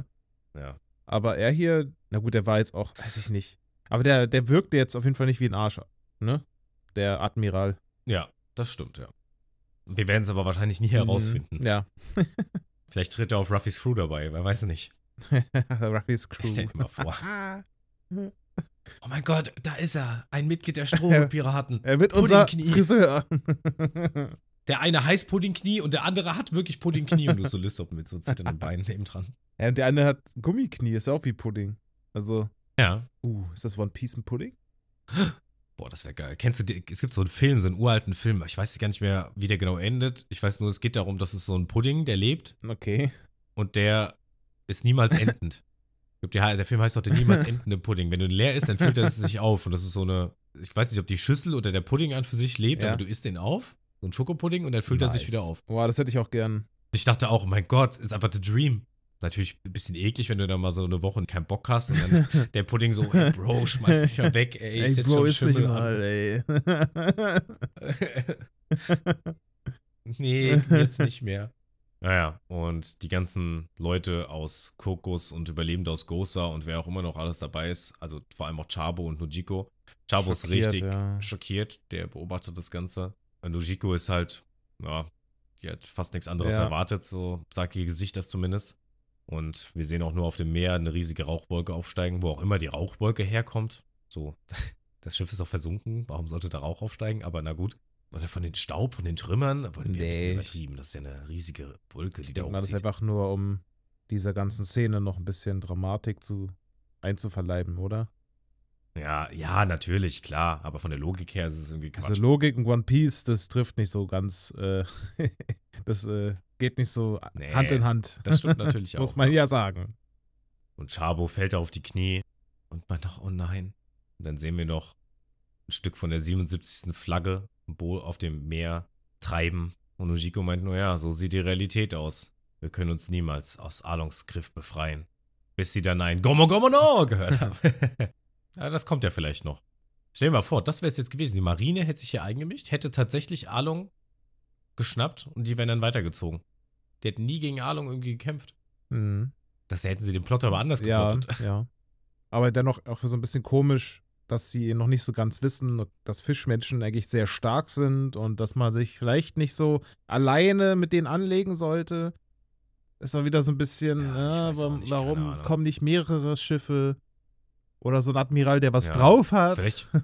Ja. Ja. Aber er hier, na gut, der war jetzt auch, weiß ich nicht. Aber der, der wirkte jetzt auf jeden Fall nicht wie ein Arsch, ne? Der Admiral. Ja, das stimmt, ja. Wir werden es aber wahrscheinlich nie herausfinden. Mhm. Ja. Vielleicht tritt er auf Ruffys Crew dabei, wer weiß nicht. Ruffys Crew. Stell dir mal vor. Oh mein Gott, da ist er. Ein Mitglied der Strohpiraten. Er wird unser. Friseur. Der eine heißt Puddingknie und der andere hat wirklich Puddingknie und du so Lissop mit so zitternden Beinen neben dran. ja, und der eine hat Gummiknie, ist ja auch wie Pudding. Also, Ja. uh, ist das One Piece ein Pudding? Boah, das wäre geil. Kennst du, die, es gibt so einen Film, so einen uralten Film, ich weiß gar nicht mehr, wie der genau endet. Ich weiß nur, es geht darum, dass es so ein Pudding, der lebt Okay. und der ist niemals endend. Ich glaub, die- der Film heißt doch der niemals endende Pudding. Wenn du leer isst, dann füllt er sich auf. Und das ist so eine, ich weiß nicht, ob die Schüssel oder der Pudding an für sich lebt, Ja. aber du isst den auf, so ein Schokopudding, und dann füllt er sich Nice. wieder auf. Boah, das hätte ich auch gern. Ich dachte auch, oh mein Gott, ist einfach the dream. Natürlich ein bisschen eklig, wenn du da mal so eine Woche keinen Bock hast und dann der Pudding so, ey, Bro, schmeiß mich mal weg, ey, ich setz schon Schimmel an. ey. nee, jetzt nicht mehr. Naja, und die ganzen Leute aus Kokos und Überlebende aus Gosa und wer auch immer noch alles dabei ist, also vor allem auch Chabo und Nujiko. Chabo ist richtig ja. schockiert, der beobachtet das Ganze. Und Nujiko ist halt, ja, die hat fast nichts anderes Ja. erwartet, so sagt ihr Gesicht das zumindest. Und wir sehen auch nur auf dem Meer eine riesige Rauchwolke aufsteigen, wo auch immer die Rauchwolke herkommt. So, das Schiff ist auch versunken, warum sollte da Rauch aufsteigen? Aber na gut. Oder von den Staub, von den Trümmern, wollen wir ein bisschen Nee. übertrieben. Das ist ja eine riesige Wolke, die da mal, das ist hochzieht. einfach nur, um dieser ganzen Szene noch ein bisschen Dramatik zu einzuverleiben, oder? Ja, ja, natürlich, klar. Aber von der Logik her ist es irgendwie Quatsch. Also Logik in One Piece, das trifft nicht so ganz, äh, das äh, geht nicht so Nee, Hand in Hand. das stimmt natürlich auch. Muss man ja sagen. Und Chabo fällt auf die Knie und meint noch, oh nein. Und dann sehen wir noch ein Stück von der 77. Flagge auf dem Meer treiben. Und Ujiko meint nur, ja, so sieht die Realität aus. Wir können uns niemals aus Alongs Griff befreien. Bis sie dann ein Gomo Gomo No gehört haben. ja, das kommt ja vielleicht noch. Stell dir mal vor, das wäre es jetzt gewesen. Die Marine hätte sich hier eingemischt, hätte tatsächlich Along geschnappt und die wären dann weitergezogen. Die hätten nie gegen Along irgendwie gekämpft. Mhm. Das hätten sie den Plot aber anders Ja, geplottet. ja. Aber dennoch auch so ein bisschen komisch, dass sie noch nicht so ganz wissen, dass Fischmenschen eigentlich sehr stark sind und dass man sich vielleicht nicht so alleine mit denen anlegen sollte. Ist auch wieder so ein bisschen, Ja, ja, auch warum, nicht, warum kommen nicht mehrere Schiffe oder so ein Admiral, der was Ja, drauf hat? Vielleicht.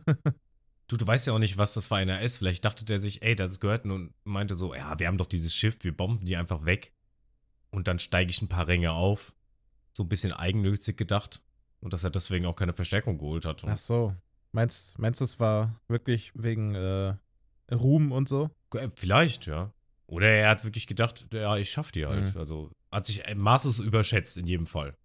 Du, du weißt ja auch nicht, was das für einer ist. Vielleicht dachte der sich, ey, das gehört und meinte so, ja, wir haben doch dieses Schiff, wir bomben die einfach weg. Und dann steige ich ein paar Ränge auf. So ein bisschen eigennützig gedacht. Und dass er deswegen auch keine Verstärkung geholt hat. Ach so. Meinst, meinst du, es war wirklich wegen äh, Ruhm und so? Äh, Vielleicht, ja. Oder er hat wirklich gedacht, ja, ich schaff die halt. Mhm. Also hat sich äh, maßlos überschätzt in jedem Fall.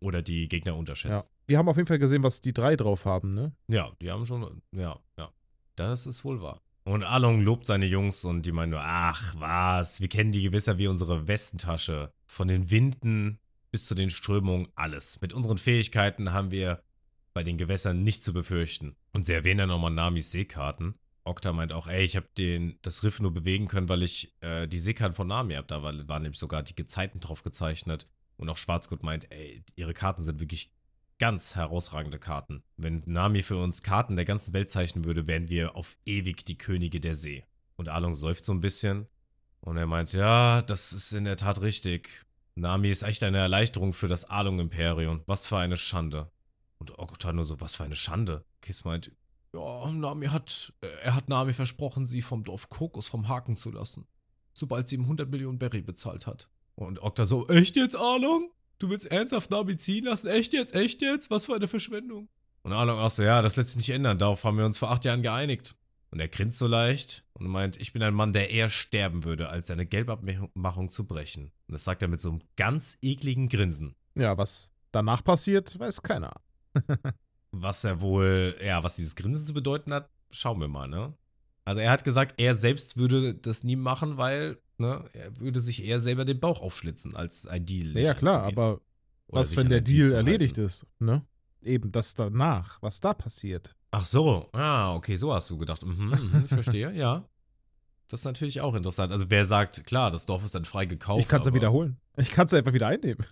Oder die Gegner Ja. Wir haben auf jeden Fall gesehen, was die drei drauf haben, ne? Ja, die haben schon, ja, ja. Das ist wohl wahr. Und Along lobt seine Jungs und die meinen nur, ach was, wir kennen die Gewässer wie unsere Westentasche. Von den Winden bis zu den Strömungen, alles. Mit unseren Fähigkeiten haben wir bei den Gewässern nichts zu befürchten. Und sie erwähnen dann nochmal Namis Seekarten. Okta meint auch, ey, ich habe das Riff nur bewegen können, weil ich äh, die Seekarten von Nami habe. Da war- waren nämlich sogar die Gezeiten drauf gezeichnet. Und auch Schwarzgurt meint, ey, ihre Karten sind wirklich ganz herausragende Karten. Wenn Nami für uns Karten der ganzen Welt zeichnen würde, wären wir auf ewig die Könige der See. Und Along seufzt so ein bisschen. Und er meint, ja, das ist in der Tat richtig. Nami ist echt eine Erleichterung für das Along-Imperium. Was für eine Schande. Und Okta nur so, was für eine Schande. Kiss meint, ja, Nami hat, äh, er hat Nami versprochen, sie vom Dorf Kokos vom Haken zu lassen. Sobald sie ihm 100 Millionen Berry bezahlt hat. Und Okta so, echt jetzt, Along? Du willst ernsthaft Nami ziehen lassen? Echt jetzt? Echt jetzt? Was für eine Verschwendung. Und Along auch so, ja, das lässt sich nicht ändern. Darauf haben wir uns vor acht Jahren geeinigt. Und er grinst so leicht und meint, ich bin ein Mann, der eher sterben würde, als seine Gelbabmachung zu brechen. Und das sagt er mit so einem ganz ekligen Grinsen. Ja, was danach passiert, weiß keiner. Was er wohl, ja, was dieses Grinsen zu bedeuten hat, schauen wir mal, ne? Also er hat gesagt, er selbst würde das nie machen, weil, ne, er würde sich eher selber den Bauch aufschlitzen, als ein Deal. Ja, klar, aber Oder was, wenn der Deal zu erledigt ist, ne? Eben das danach, was da passiert. Ach so, ah, okay, so hast du gedacht. Mhm, mhm, ich verstehe, ja. Das ist natürlich auch interessant. Also wer sagt, klar, das Dorf ist dann frei gekauft. ich kann es ja wiederholen. Ich kann es einfach wieder einnehmen.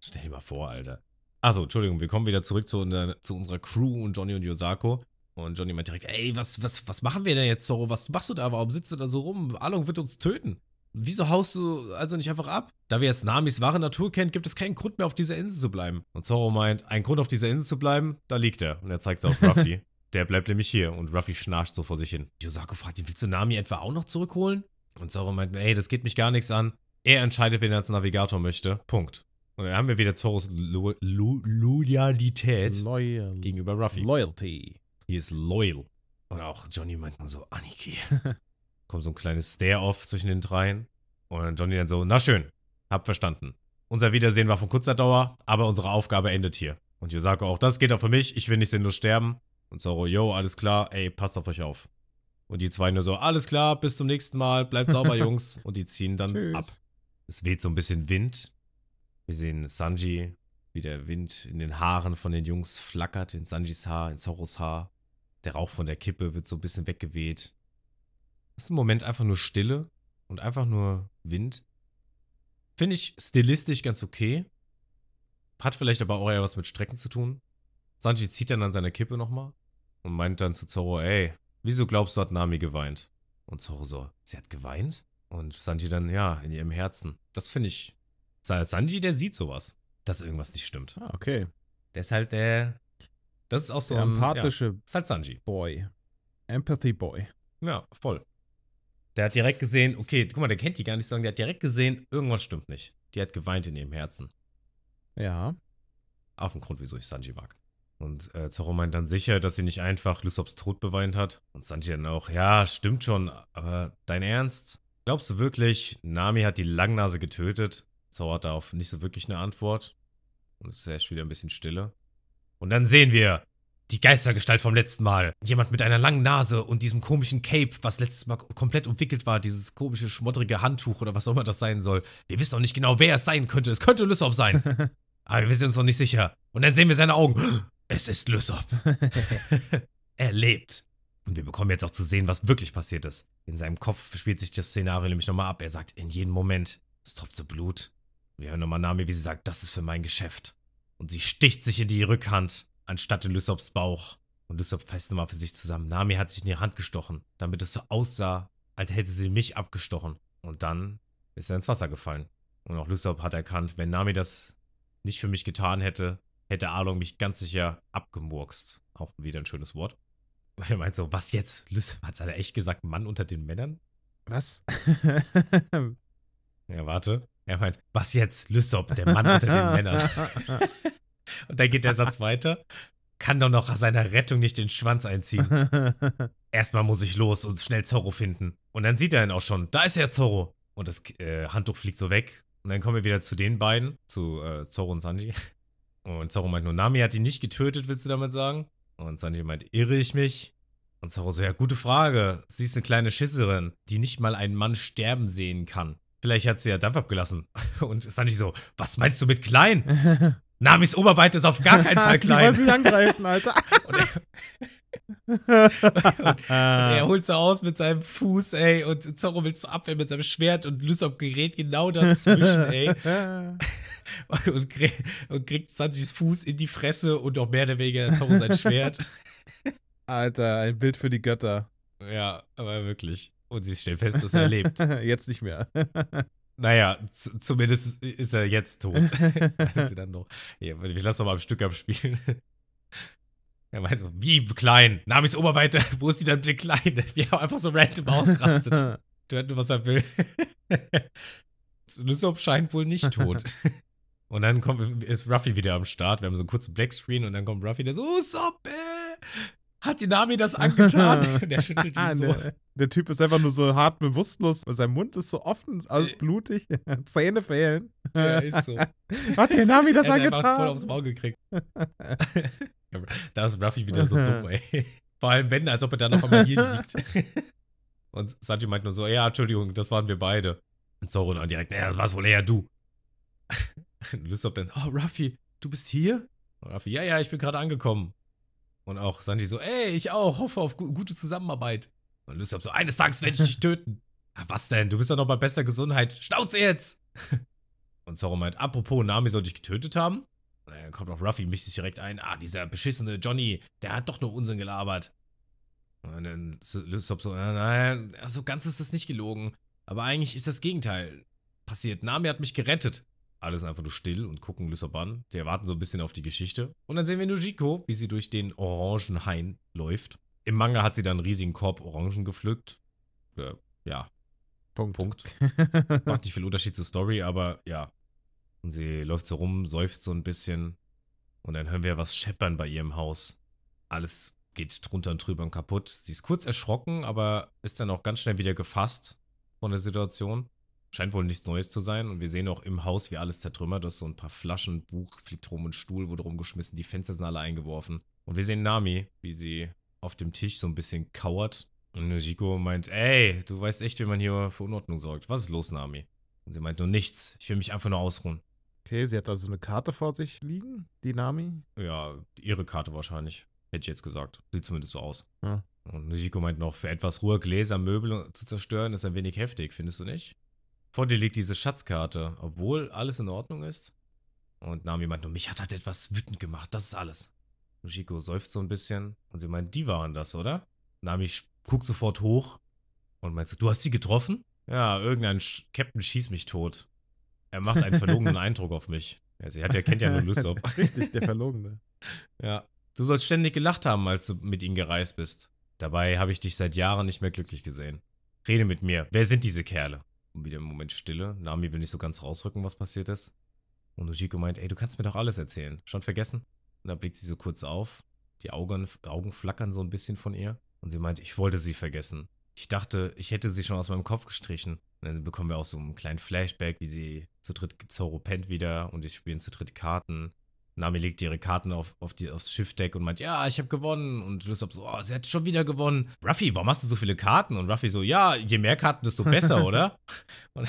Stell dir mal vor, Alter. Achso, Entschuldigung, wir kommen wieder zurück zu, zu unserer Crew und Johnny und Yosako. Und Johnny meint direkt, ey, was, was, was machen wir denn jetzt, Zoro? Was machst du da? Warum sitzt du da so rum? Along wird uns töten. Wieso haust du also nicht einfach ab? Da wir jetzt Namis wahre Natur kennen, gibt es keinen Grund mehr, auf dieser Insel zu bleiben. Und Zoro meint, ein Grund, auf dieser Insel zu bleiben, da liegt er. Und er zeigt es auf Ruffy. Der bleibt nämlich hier. Und Ruffy schnarcht so vor sich hin. Yosako fragt ihn, willst du Nami etwa auch noch zurückholen? Und Zoro meint, ey, das geht mich gar nichts an. Er entscheidet, wen er als Navigator möchte. Punkt. Und dann haben wir wieder Lo Lo Loyalität Loyal. gegenüber Ruffy. Loyalty. He is loyal. Und auch Johnny meint nur so, Aniki. Kommt so ein kleines Stare-Off zwischen den dreien. Und dann Johnny dann so, na schön, hab verstanden. unser Wiedersehen war von kurzer Dauer, aber unsere Aufgabe endet hier. Und Yosako auch, das geht auch für mich, ich will nicht sinnlos sterben. Und Zoro, yo, alles klar, ey, passt auf euch auf. Und die zwei nur so, alles klar, bis zum nächsten Mal, bleibt sauber, Jungs. Und die ziehen dann Tschüss. ab. Es weht so ein bisschen Wind. Wir sehen Sanji, wie der Wind in den Haaren von den Jungs flackert, in Sanjis Haar, in Zoros Haar. Der Rauch von der Kippe wird so ein bisschen weggeweht. Das ist ein Moment einfach nur Stille und einfach nur Wind. Finde ich stilistisch ganz okay. Hat vielleicht aber auch eher was mit Strecken zu tun. Sanji zieht dann an seiner Kippe nochmal und meint dann zu Zoro, ey, wieso glaubst du, hat Nami geweint? Und Zoro so, sie hat geweint? Und Sanji dann, ja, in ihrem Herzen. Das finde ich. Sa- Sanji, der sieht sowas, dass irgendwas nicht stimmt. Ah, okay. Der ist halt der. Das ist auch so Der ein. empathische Ja, ist halt Sanji. Boy. Empathy Boy. Ja, voll. Der hat direkt gesehen, okay, guck mal, der kennt die gar nicht, sondern der hat direkt gesehen, irgendwas stimmt nicht. Die hat geweint in ihrem Herzen. Ja. Auf den Grund, wieso ich Sanji mag. Und äh, Zoro meint dann sicher, dass sie nicht einfach Lysops Tod beweint hat. Und Sanji dann auch, ja, stimmt schon, aber dein Ernst? Glaubst du wirklich, Nami hat die Langnase getötet? Zoro hat darauf nicht so wirklich eine Antwort. Und es herrscht wieder ein bisschen Stille. Und dann sehen wir die Geistergestalt vom letzten Mal. Jemand mit einer langen Nase und diesem komischen Cape, was letztes Mal komplett umwickelt war. Dieses komische, schmottrige Handtuch oder was auch immer das sein soll. Wir wissen noch nicht genau, wer es sein könnte. Es könnte Lysop sein. Aber wir sind uns noch nicht sicher. Und dann sehen wir seine Augen. Es ist Lysop. er lebt. Und wir bekommen jetzt auch zu sehen, was wirklich passiert ist. In seinem Kopf spielt sich das Szenario nämlich nochmal ab. Er sagt, in jedem Moment, es tropft so Blut. Wir hören nochmal Nami, wie sie sagt, das ist für mein Geschäft. Und sie sticht sich in die Rückhand, anstatt in Lysops Bauch. Und Lysop fasst nochmal für sich zusammen. Nami hat sich in die Hand gestochen, damit es so aussah, als hätte sie mich abgestochen. Und dann ist er ins Wasser gefallen. Und auch Lysop hat erkannt, wenn Nami das nicht für mich getan hätte, hätte Arlong mich ganz sicher abgemurkst. Auch wieder ein schönes Wort. Er meint so, was jetzt? Lysop hat er echt gesagt, Mann unter den Männern? Was? Ja, warte. Er meint, was jetzt? Lysop, der Mann unter den Männern. Und dann geht der Satz weiter. Kann doch noch seiner Rettung nicht den Schwanz einziehen. Erstmal muss ich los und schnell Zorro finden. Und dann sieht er ihn auch schon. Da ist er, Zorro. Und das äh, Handtuch fliegt so weg. Und dann kommen wir wieder zu den beiden, zu äh, Zorro und Sanji. Und Zorro meint nur, Nami hat ihn nicht getötet, willst du damit sagen? Und Sanji meint, irre ich mich? Und Zorro so, ja, gute Frage. Sie ist eine kleine Schisserin, die nicht mal einen Mann sterben sehen kann. Vielleicht hat sie ja Dampf abgelassen. Und Sanji so, was meinst du mit klein? Namis Oberweite ist auf gar keinen Fall Die wollen klein. sich angreifen, Alter. Und er, und er holt so aus mit seinem Fuß, ey, und Zorro will so abwehren mit seinem Schwert und Lysop gerät genau dazwischen, ey. Und, krieg, und kriegt Sanjis Fuß in die Fresse und auch mehr oder weniger Zorro sein Schwert. Alter, ein Bild für die Götter. Ja, aber wirklich. Und sie stellen fest, dass er lebt. Jetzt nicht mehr. Naja, zumindest ist er jetzt tot. Sie dann noch. Ja, ich lasse doch mal am Stück abspielen. Er meint so, wie klein? Namis Oberweite, wo ist die dann bitte klein? Wie er einfach so random ausrastet. Du nur, was er will. Lysop scheint wohl nicht tot. Und dann kommt, ist Ruffy wieder am Start. Wir haben so einen kurzen Blackscreen und dann kommt Ruffy, der so, Sop, äh, hat die Nami das angetan? Der schüttelt ihn so. der, der Typ ist einfach nur so hart bewusstlos. Sein Mund ist so offen, alles blutig. Zähne fehlen. Ja, ist so. Hat der Nami das er hat einfach voll aufs angetan? Maul gekriegt. da ist Ruffy wieder so dumm, ey. Vor allem wenn, als ob er da noch einmal hier liegt. Und Sanji meint nur so, ja, Entschuldigung, das waren wir beide. Und Zoro dann direkt, naja, das war's wohl eher du. Und Lysop dann, oh, Ruffy, du bist hier? Und Ruffy, ja, ja, ich bin gerade angekommen. Und auch Sanji so, ey, ich auch, hoffe auf gu gute Zusammenarbeit. Und Lysop so, eines Tages werde ich dich töten. Ja, was denn? Du bist doch noch bei bester Gesundheit. Schnauze jetzt! Und Zoro meint, apropos, Nami soll dich getötet haben? Und dann kommt auch Ruffy, mischt sich direkt ein. Ah, dieser beschissene Johnny, der hat doch nur Unsinn gelabert. Und dann Lysop so, nein, so ganz ist das nicht gelogen. Aber eigentlich ist das Gegenteil passiert. Nami hat mich gerettet. Alles einfach nur still und gucken an. Die erwarten so ein bisschen auf die Geschichte. Und dann sehen wir Nujiko, wie sie durch den Orangenhain läuft. Im Manga hat sie dann einen riesigen Korb Orangen gepflückt. Äh, ja, Punkt. Punkt. Macht nicht viel Unterschied zur Story, aber ja. Und sie läuft so rum, seufzt so ein bisschen. Und dann hören wir was scheppern bei ihrem Haus. Alles geht drunter und drüber und kaputt. Sie ist kurz erschrocken, aber ist dann auch ganz schnell wieder gefasst von der Situation. Scheint wohl nichts Neues zu sein. Und wir sehen auch im Haus, wie alles zertrümmert ist. So ein paar Flaschen, Buch fliegt rum, ein Stuhl wurde rumgeschmissen, die Fenster sind alle eingeworfen. Und wir sehen Nami, wie sie auf dem Tisch so ein bisschen kauert. Und Nojiko meint, ey, du weißt echt, wie man hier für Unordnung sorgt. Was ist los, Nami? Und sie meint nur nichts. Ich will mich einfach nur ausruhen. Okay, sie hat also eine Karte vor sich liegen, die Nami. Ja, ihre Karte wahrscheinlich. Hätte ich jetzt gesagt. Sieht zumindest so aus. Ja. Und Nojiko meint noch, für etwas Ruhe Gläser, Möbel zu zerstören, ist ein wenig heftig, findest du nicht? Vor dir liegt diese Schatzkarte, obwohl alles in Ordnung ist. Und Nami meint nur, mich hat halt etwas wütend gemacht, das ist alles. Nojiko seufzt so ein bisschen und sie meint, die waren das, oder? Nami guckt sofort hoch und meint so, du hast sie getroffen? Ja, irgendein Sch Captain schießt mich tot. Er macht einen verlogenen Eindruck auf mich. Ja, sie hat ja, kennt ja nur Lysop. Richtig, der Verlogene. Ja. Du sollst ständig gelacht haben, als du mit ihnen gereist bist. Dabei habe ich dich seit Jahren nicht mehr glücklich gesehen. Rede mit mir. Wer sind diese Kerle? Und wieder im Moment Stille. Nami will nicht so ganz rausrücken, was passiert ist. Und Ujiko meint, ey, du kannst mir doch alles erzählen. Schon vergessen? Und da blickt sie so kurz auf. Die Augen, Augen flackern so ein bisschen von ihr. Und sie meint, ich wollte sie vergessen. Ich dachte, ich hätte sie schon aus meinem Kopf gestrichen. Und dann bekommen wir auch so einen kleinen Flashback, wie sie zu dritt Zoro pennt wieder und die spielen zu dritt Karten. Nami legt ihre Karten auf, auf die, aufs Schiffdeck und meint, ja, ich habe gewonnen. Und Lysop so, oh, sie hat schon wieder gewonnen. Ruffy, warum hast du so viele Karten? Und Ruffy so, ja, je mehr Karten, desto besser, oder? Und,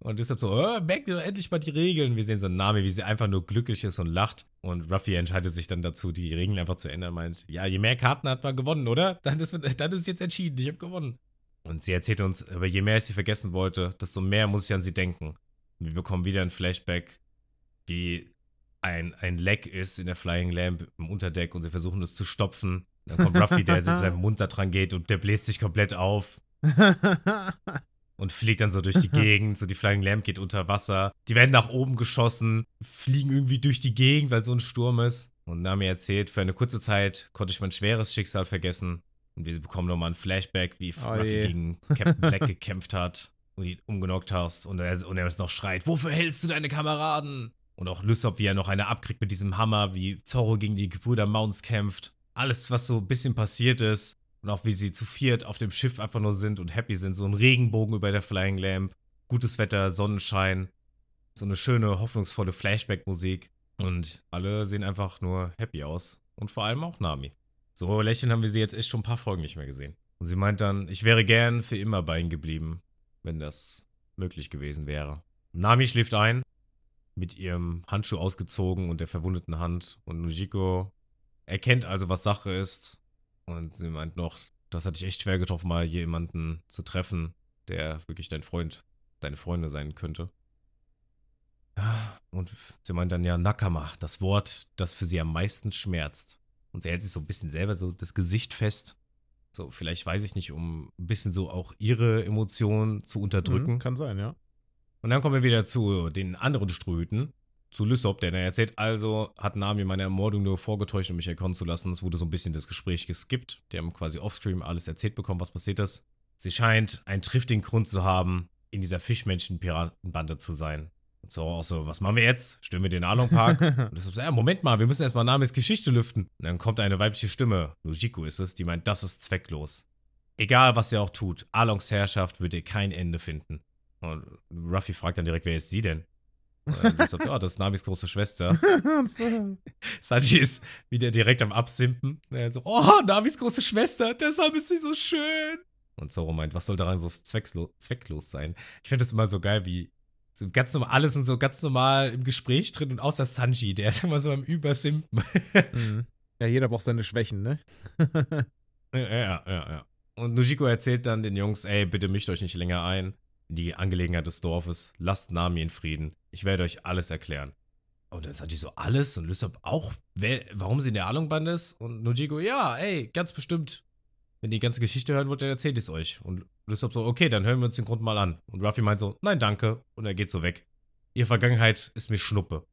und Lysop so, oh, merkt ihr doch endlich mal die Regeln. Wir sehen so Nami, wie sie einfach nur glücklich ist und lacht. Und Ruffy entscheidet sich dann dazu, die Regeln einfach zu ändern. Meint, ja, je mehr Karten hat man gewonnen, oder? Dann ist, dann ist es jetzt entschieden, ich habe gewonnen. Und sie erzählt uns, aber je mehr ich sie vergessen wollte, desto mehr muss ich an sie denken. Wir bekommen wieder ein Flashback, wie ein, ein Leck ist in der Flying Lamp im Unterdeck und sie versuchen es zu stopfen. Dann kommt Ruffy, der mit seinem Mund da dran geht und der bläst sich komplett auf und fliegt dann so durch die Gegend. So die Flying Lamp geht unter Wasser. Die werden nach oben geschossen, fliegen irgendwie durch die Gegend, weil so ein Sturm ist. Und Nami erzählt, für eine kurze Zeit konnte ich mein schweres Schicksal vergessen. Und wir bekommen nochmal ein Flashback, wie Oh Ruffy je. gegen Captain Black gekämpft hat und ihn umgenockt hast. Und er, und er noch schreit, wofür hältst du deine Kameraden? Und auch Lysop, wie er noch eine abkriegt mit diesem Hammer, wie Zorro gegen die Gebrüder Mounts kämpft. Alles, was so ein bisschen passiert ist. Und auch wie sie zu viert auf dem Schiff einfach nur sind und happy sind. So ein Regenbogen über der Flying Lamp. Gutes Wetter, Sonnenschein. So eine schöne, hoffnungsvolle Flashback-Musik. Und alle sehen einfach nur happy aus. Und vor allem auch Nami. So lächeln haben wir sie jetzt echt schon ein paar Folgen nicht mehr gesehen. Und sie meint dann, ich wäre gern für immer bei ihnen geblieben, wenn das möglich gewesen wäre. Nami schläft ein, mit ihrem Handschuh ausgezogen und der verwundeten Hand. Und Nujiko erkennt also, was Sache ist. Und sie meint noch, das hat dich echt schwer getroffen, mal jemanden zu treffen, der wirklich dein Freund, deine Freunde sein könnte. Und sie meint dann ja Nakama, das Wort, das für sie am meisten schmerzt. Und sie hält sich so ein bisschen selber so das Gesicht fest. So, vielleicht weiß ich nicht, um ein bisschen so auch ihre Emotionen zu unterdrücken. Mhm, kann sein, ja. Und dann kommen wir wieder zu den anderen Ströten, zu Lysop, der dann erzählt, also hat Nami meine Ermordung nur vorgetäuscht, um mich erkennen zu lassen. Es wurde so ein bisschen das Gespräch geskippt. Die haben quasi offstream alles erzählt bekommen, was passiert ist. Sie scheint einen triftigen Grund zu haben, in dieser Fischmenschen-Piratenbande zu sein. Und so auch so, was machen wir jetzt? Stimmen wir den Along Park? Und Lysop so, ja, Moment mal, wir müssen erstmal Namis Geschichte lüften. Und dann kommt eine weibliche Stimme, Nujiko ist es, die meint, das ist zwecklos. Egal, was ihr auch tut, Alongs Herrschaft wird ihr kein Ende finden. Und Ruffy fragt dann direkt, wer ist sie denn? Und sagt, ja, das ist Namis große Schwester. Sanji ist wieder direkt am Absimpen. Er so, oh, Namis große Schwester, deshalb ist sie so schön. Und Zoro meint, was soll daran so zwecklos, zwecklos sein? Ich finde das immer so geil, wie so ganz normal, alle sind so ganz normal im Gespräch drin und außer Sanji, der ist immer so am Übersimpen. Mhm. Ja, jeder braucht seine Schwächen, ne? Ja, ja, ja, ja. Und Nujiko erzählt dann den Jungs, ey, bitte mischt euch nicht länger ein in die Angelegenheit des Dorfes. Lasst Nami in Frieden. Ich werde euch alles erklären. Und dann sagt die so, alles? Und Lysop auch, wer, warum sie in der Alongband ist? Und Nujiko, ja, ey, ganz bestimmt. Wenn ihr die ganze Geschichte hören wollt, dann erzählt es euch. Und Lysop so, okay, dann hören wir uns den Grund mal an. Und Ruffy meint so, nein, danke. Und er geht so weg. Ihre Vergangenheit ist mir Schnuppe.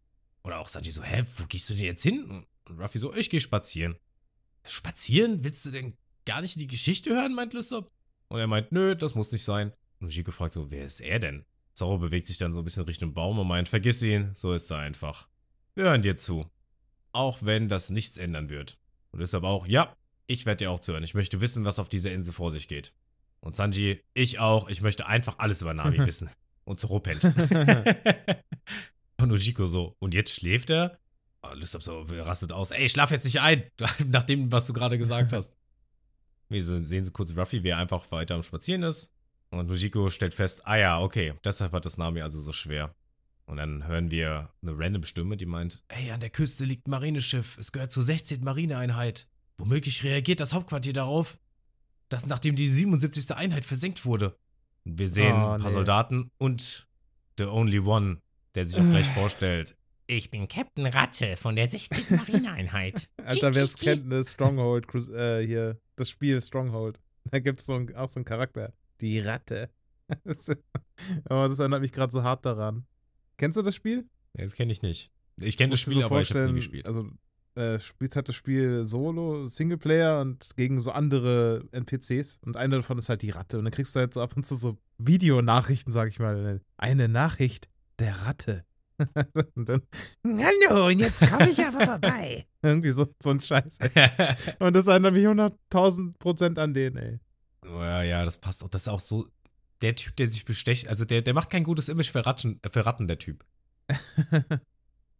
Oder auch Sanji so, hä, wo gehst du denn jetzt hin? Und Ruffy so, ich gehe spazieren. Spazieren? Willst du denn gar nicht die Geschichte hören, meint Lysop? Und er meint, nö, das muss nicht sein. Und Jiko fragt so, wer ist er denn? Zorro bewegt sich dann so ein bisschen Richtung Baum und meint, vergiss ihn, so ist er einfach. Wir hören dir zu. Auch wenn das nichts ändern wird. Und Lysop auch, ja, ich werde dir auch zuhören. Ich möchte wissen, was auf dieser Insel vor sich geht. Und Sanji, ich auch, ich möchte einfach alles über Nami wissen. Und Zoro pennt. und Ujiko so, und jetzt schläft er? Oh, Lysop so, rastet aus. Ey, schlaf jetzt nicht ein, nach dem, was du gerade gesagt hast. Wir sehen so kurz Ruffy, wie er einfach weiter am Spazieren ist. Und Ujiko stellt fest, ah ja, okay, deshalb hat das Nami also so schwer. Und dann hören wir eine random Stimme, die meint, ey, an der Küste liegt ein Marineschiff, es gehört zur 16. Marineeinheit. Womöglich reagiert das Hauptquartier darauf, dass nachdem die 77. Einheit versenkt wurde. Und wir sehen Oh, ein paar nee. Soldaten und The Only One, der sich auch gleich vorstellt. Ich bin Captain Ratte von der 16. Marineeinheit. Alter, wer es kennt, ne, Stronghold, äh, hier, das Spiel Stronghold. Da gibt es so ein, auch so einen Charakter. Die Ratte. Das- Aber das erinnert mich gerade so hart daran. Kennst du das Spiel? Ja, das kenne ich nicht. Ich kenne das Spiel, so aber ich habe es nie gespielt. Also, äh, spielst halt das Spiel solo, Singleplayer und gegen so andere NPCs. Und eine davon ist halt die Ratte. Und dann kriegst du halt so ab und zu so Videonachrichten, sag ich mal. Eine Nachricht der Ratte. und dann, hallo, und jetzt komme ich aber vorbei. Irgendwie so, so ein Scheiß. Und das erinnert mich 100.000 Prozent an den, ey. Oh ja, ja, das passt auch. Das ist auch so der Typ, der sich bestecht. Also der, der macht kein gutes Image für Ratten, äh, für Ratten der Typ.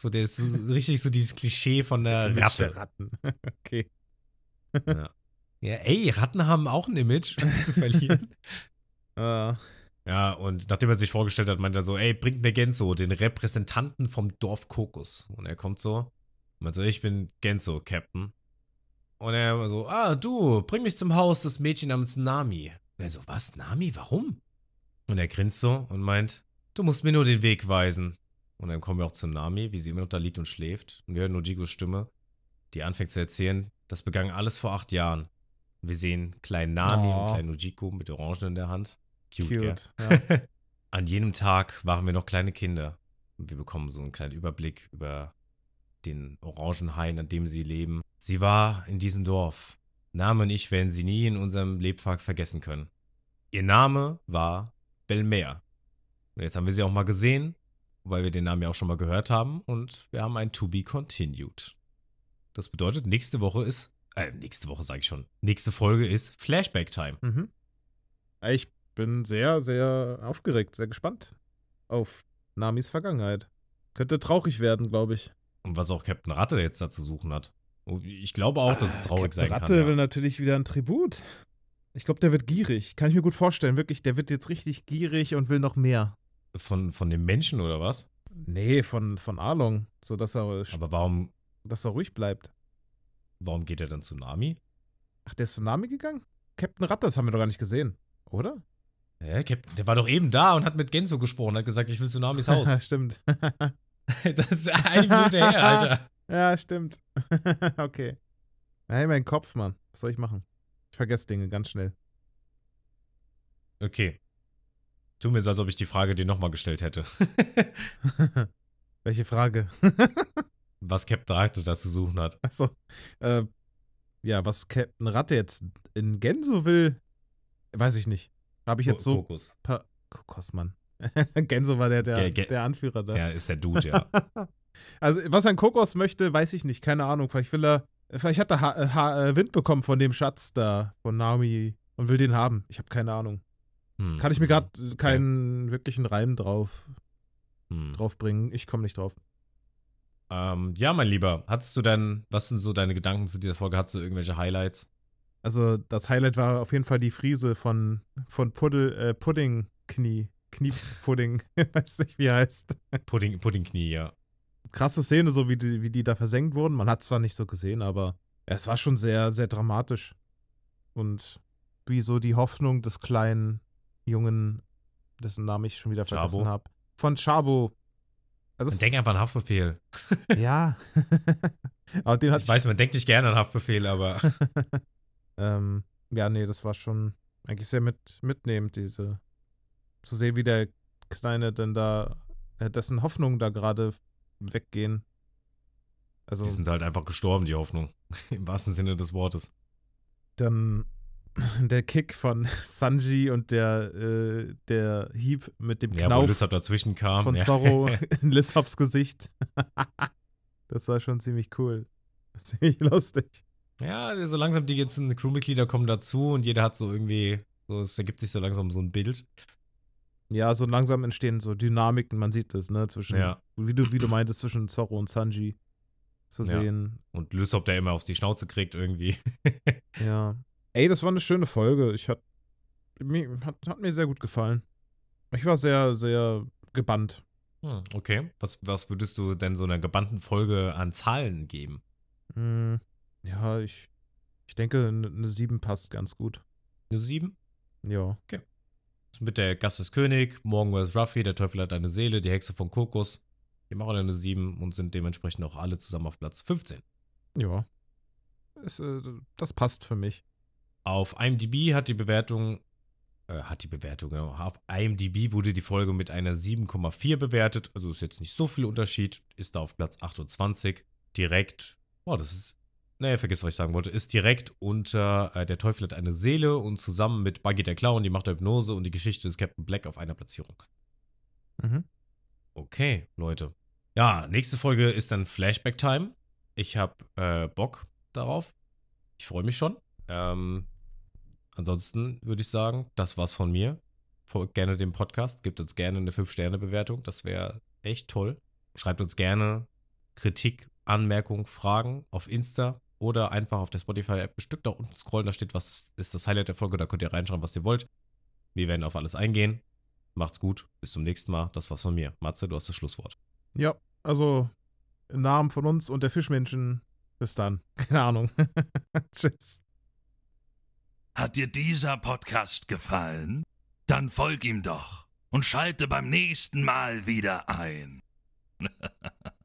So, der ist so, richtig so dieses Klischee von der Ratte. Ratten. okay. Ja. ja, ey, Ratten haben auch ein Image zu verlieren. Äh, ja, und nachdem er sich vorgestellt hat, meint er so, ey, bringt mir Genzo, den Repräsentanten vom Dorf Kokos. Und er kommt so, meint so, ich bin Genzo, Captain. Und er so, ah, du, bring mich zum Haus des Mädchen namens Nami. Und er so, was, Nami, warum? Und er grinst so und meint, du musst mir nur den Weg weisen. Und dann kommen wir auch zu Nami, wie sie immer noch da liegt und schläft. Und wir hören Nojigos Stimme, die anfängt zu erzählen, das begann alles vor acht Jahren. Wir sehen kleinen Nami Oh. und kleinen Nojiko mit Orangen in der Hand. Cute, cute. Ja. An jenem Tag waren wir noch kleine Kinder. Und wir bekommen so einen kleinen Überblick über den Orangenhain, an dem sie leben. Sie war in diesem Dorf. Name und ich werden sie nie in unserem Lebtag vergessen können. Ihr Name war Belmer. Und jetzt haben wir sie auch mal gesehen, weil wir den Namen ja auch schon mal gehört haben. Und wir haben ein To Be Continued. Das bedeutet, nächste Woche ist, äh, nächste Woche sage ich schon, nächste Folge ist Flashback Time. Mhm. Ich bin sehr, sehr aufgeregt, sehr gespannt auf Namis Vergangenheit. Könnte traurig werden, glaube ich. Und was auch Captain Ratte jetzt da zu suchen hat. Ich glaube auch, dass es traurig sein Captain Ratte kann. will Ja. natürlich wieder ein Tribut. Ich glaube, der wird gierig. Kann ich mir gut vorstellen. Wirklich, der wird jetzt richtig gierig und will noch mehr. Von, von dem Menschen oder was? Nee, von, von Arlong. So dass er, Aber warum, dass er ruhig bleibt. warum geht er dann zu Nami? Ach, der ist zu Nami gegangen? Captain Ratte, das haben wir doch gar nicht gesehen. Oder? Hä, Cap der war doch eben da und hat mit Genzo gesprochen, hat gesagt, ich will zu Namis Haus. stimmt. das ist eine Minute her, Alter. Ja, stimmt. okay. Hey, mein Kopf, Mann. Was soll ich machen? Ich vergesse Dinge ganz schnell. Okay. Tu mir so, als ob ich die Frage dir nochmal gestellt hätte. Welche Frage? Was Captain Ratte da zu suchen hat. Achso. Äh, ja, was Captain Ratte jetzt in Genso will, weiß ich nicht. Habe ich jetzt so. Kokos. Kokos, Mann. Genso war der, der, Ge- ge- der Anführer da. Ja, ist der Dude, ja. Also, was ein Kokos möchte, weiß ich nicht. Keine Ahnung. Vielleicht will er. Vielleicht hat er ha ha äh, Wind bekommen von dem Schatz da, von Naomi, und will den haben. Ich habe keine Ahnung. Hm. Kann ich mir gerade keinen wirklichen Reim drauf, Hm. drauf bringen. Ich komme nicht drauf. Ähm, ja, mein Lieber, hattest du denn, was sind so deine Gedanken zu dieser Folge? Hattest du irgendwelche Highlights? Also, das Highlight war auf jeden Fall die Friese von, von Puddel, äh, Pudding-Knie. Kniepudding. weiß nicht, wie er heißt. Pudding, Puddingknie, ja. Krasse Szene, so wie die, wie die da versenkt wurden. Man hat zwar nicht so gesehen, aber es war schon sehr, sehr dramatisch. Und wie so die Hoffnung des kleinen Jungen, dessen Namen ich schon wieder vergessen habe. Von Chabo. Also, Man denkt einfach an Haftbefehl. ja. aber den hat Ich weiß, man denkt nicht gerne an Haftbefehl, aber Ähm, ja, nee, das war schon eigentlich sehr mit, mitnehmend, diese. Zu sehen, wie der Kleine denn da, äh, dessen Hoffnungen da gerade weggehen. Also, die sind halt einfach gestorben, die Hoffnung. Im wahrsten Sinne des Wortes. dann der Kick von Sanji und der, äh, der Hieb mit dem Ja, wo Knauf Lissab dazwischen kam. von ja. Zorro in Lissops Gesicht. das war schon ziemlich cool. Ziemlich lustig. Ja, so langsam die ganzen Crewmitglieder kommen dazu und jeder hat so irgendwie So, es ergibt sich so langsam so ein Bild. Ja, so langsam entstehen so Dynamiken, man sieht es, ne, zwischen, Ja. wie du, wie du meintest, zwischen Zorro und Sanji zu Ja. sehen. Und Lysop, der immer auf die Schnauze kriegt irgendwie. Ja. Ey, das war eine schöne Folge. Ich hat, mir, hat, hat mir sehr gut gefallen. Ich war sehr, sehr gebannt. Hm, okay. Was, was würdest du denn so einer gebannten Folge an Zahlen geben? Hm, ja, ich, ich denke, eine eine 7 passt ganz gut. Eine 7? Ja. Mit der Gast ist König, Morgen vs. Ruffy, der Teufel hat eine Seele, die Hexe von Kokos. Die machen eine 7 und sind dementsprechend auch alle zusammen auf Platz 15. Ja. Es, äh, das passt für mich. Auf IMDb hat die Bewertung, äh, hat die Bewertung, genau. Auf IMDb wurde die Folge mit einer 7,4 bewertet. Also ist jetzt nicht so viel Unterschied. Ist da auf Platz 28. Direkt, oh, das ist, nee, vergiss, was ich sagen wollte. Ist direkt unter äh, Der Teufel hat eine Seele und zusammen mit Buggy der Clown, die macht der Hypnose und die Geschichte des Captain Black auf einer Platzierung. Mhm. Okay, Leute. Ja, nächste Folge ist dann Flashback Time. Ich habe äh, Bock darauf. Ich freue mich schon. Ähm, ansonsten würde ich sagen, das war's von mir. Folgt gerne dem Podcast, gebt uns gerne eine 5-Sterne-Bewertung. Das wäre echt toll. Schreibt uns gerne Kritik, Anmerkungen, Fragen auf Insta oder einfach auf der Spotify-App bestückt nach unten scrollen. Da steht, was ist das Highlight der Folge. Da könnt ihr reinschreiben, was ihr wollt. Wir werden auf alles eingehen. Macht's gut. Bis zum nächsten Mal. Das war's von mir. Matze, du hast das Schlusswort. Ja, also im Namen von uns und der Fischmenschen. Bis dann. Keine Ahnung. Tschüss. Hat dir dieser Podcast gefallen? Dann folg ihm doch und schalte beim nächsten Mal wieder ein.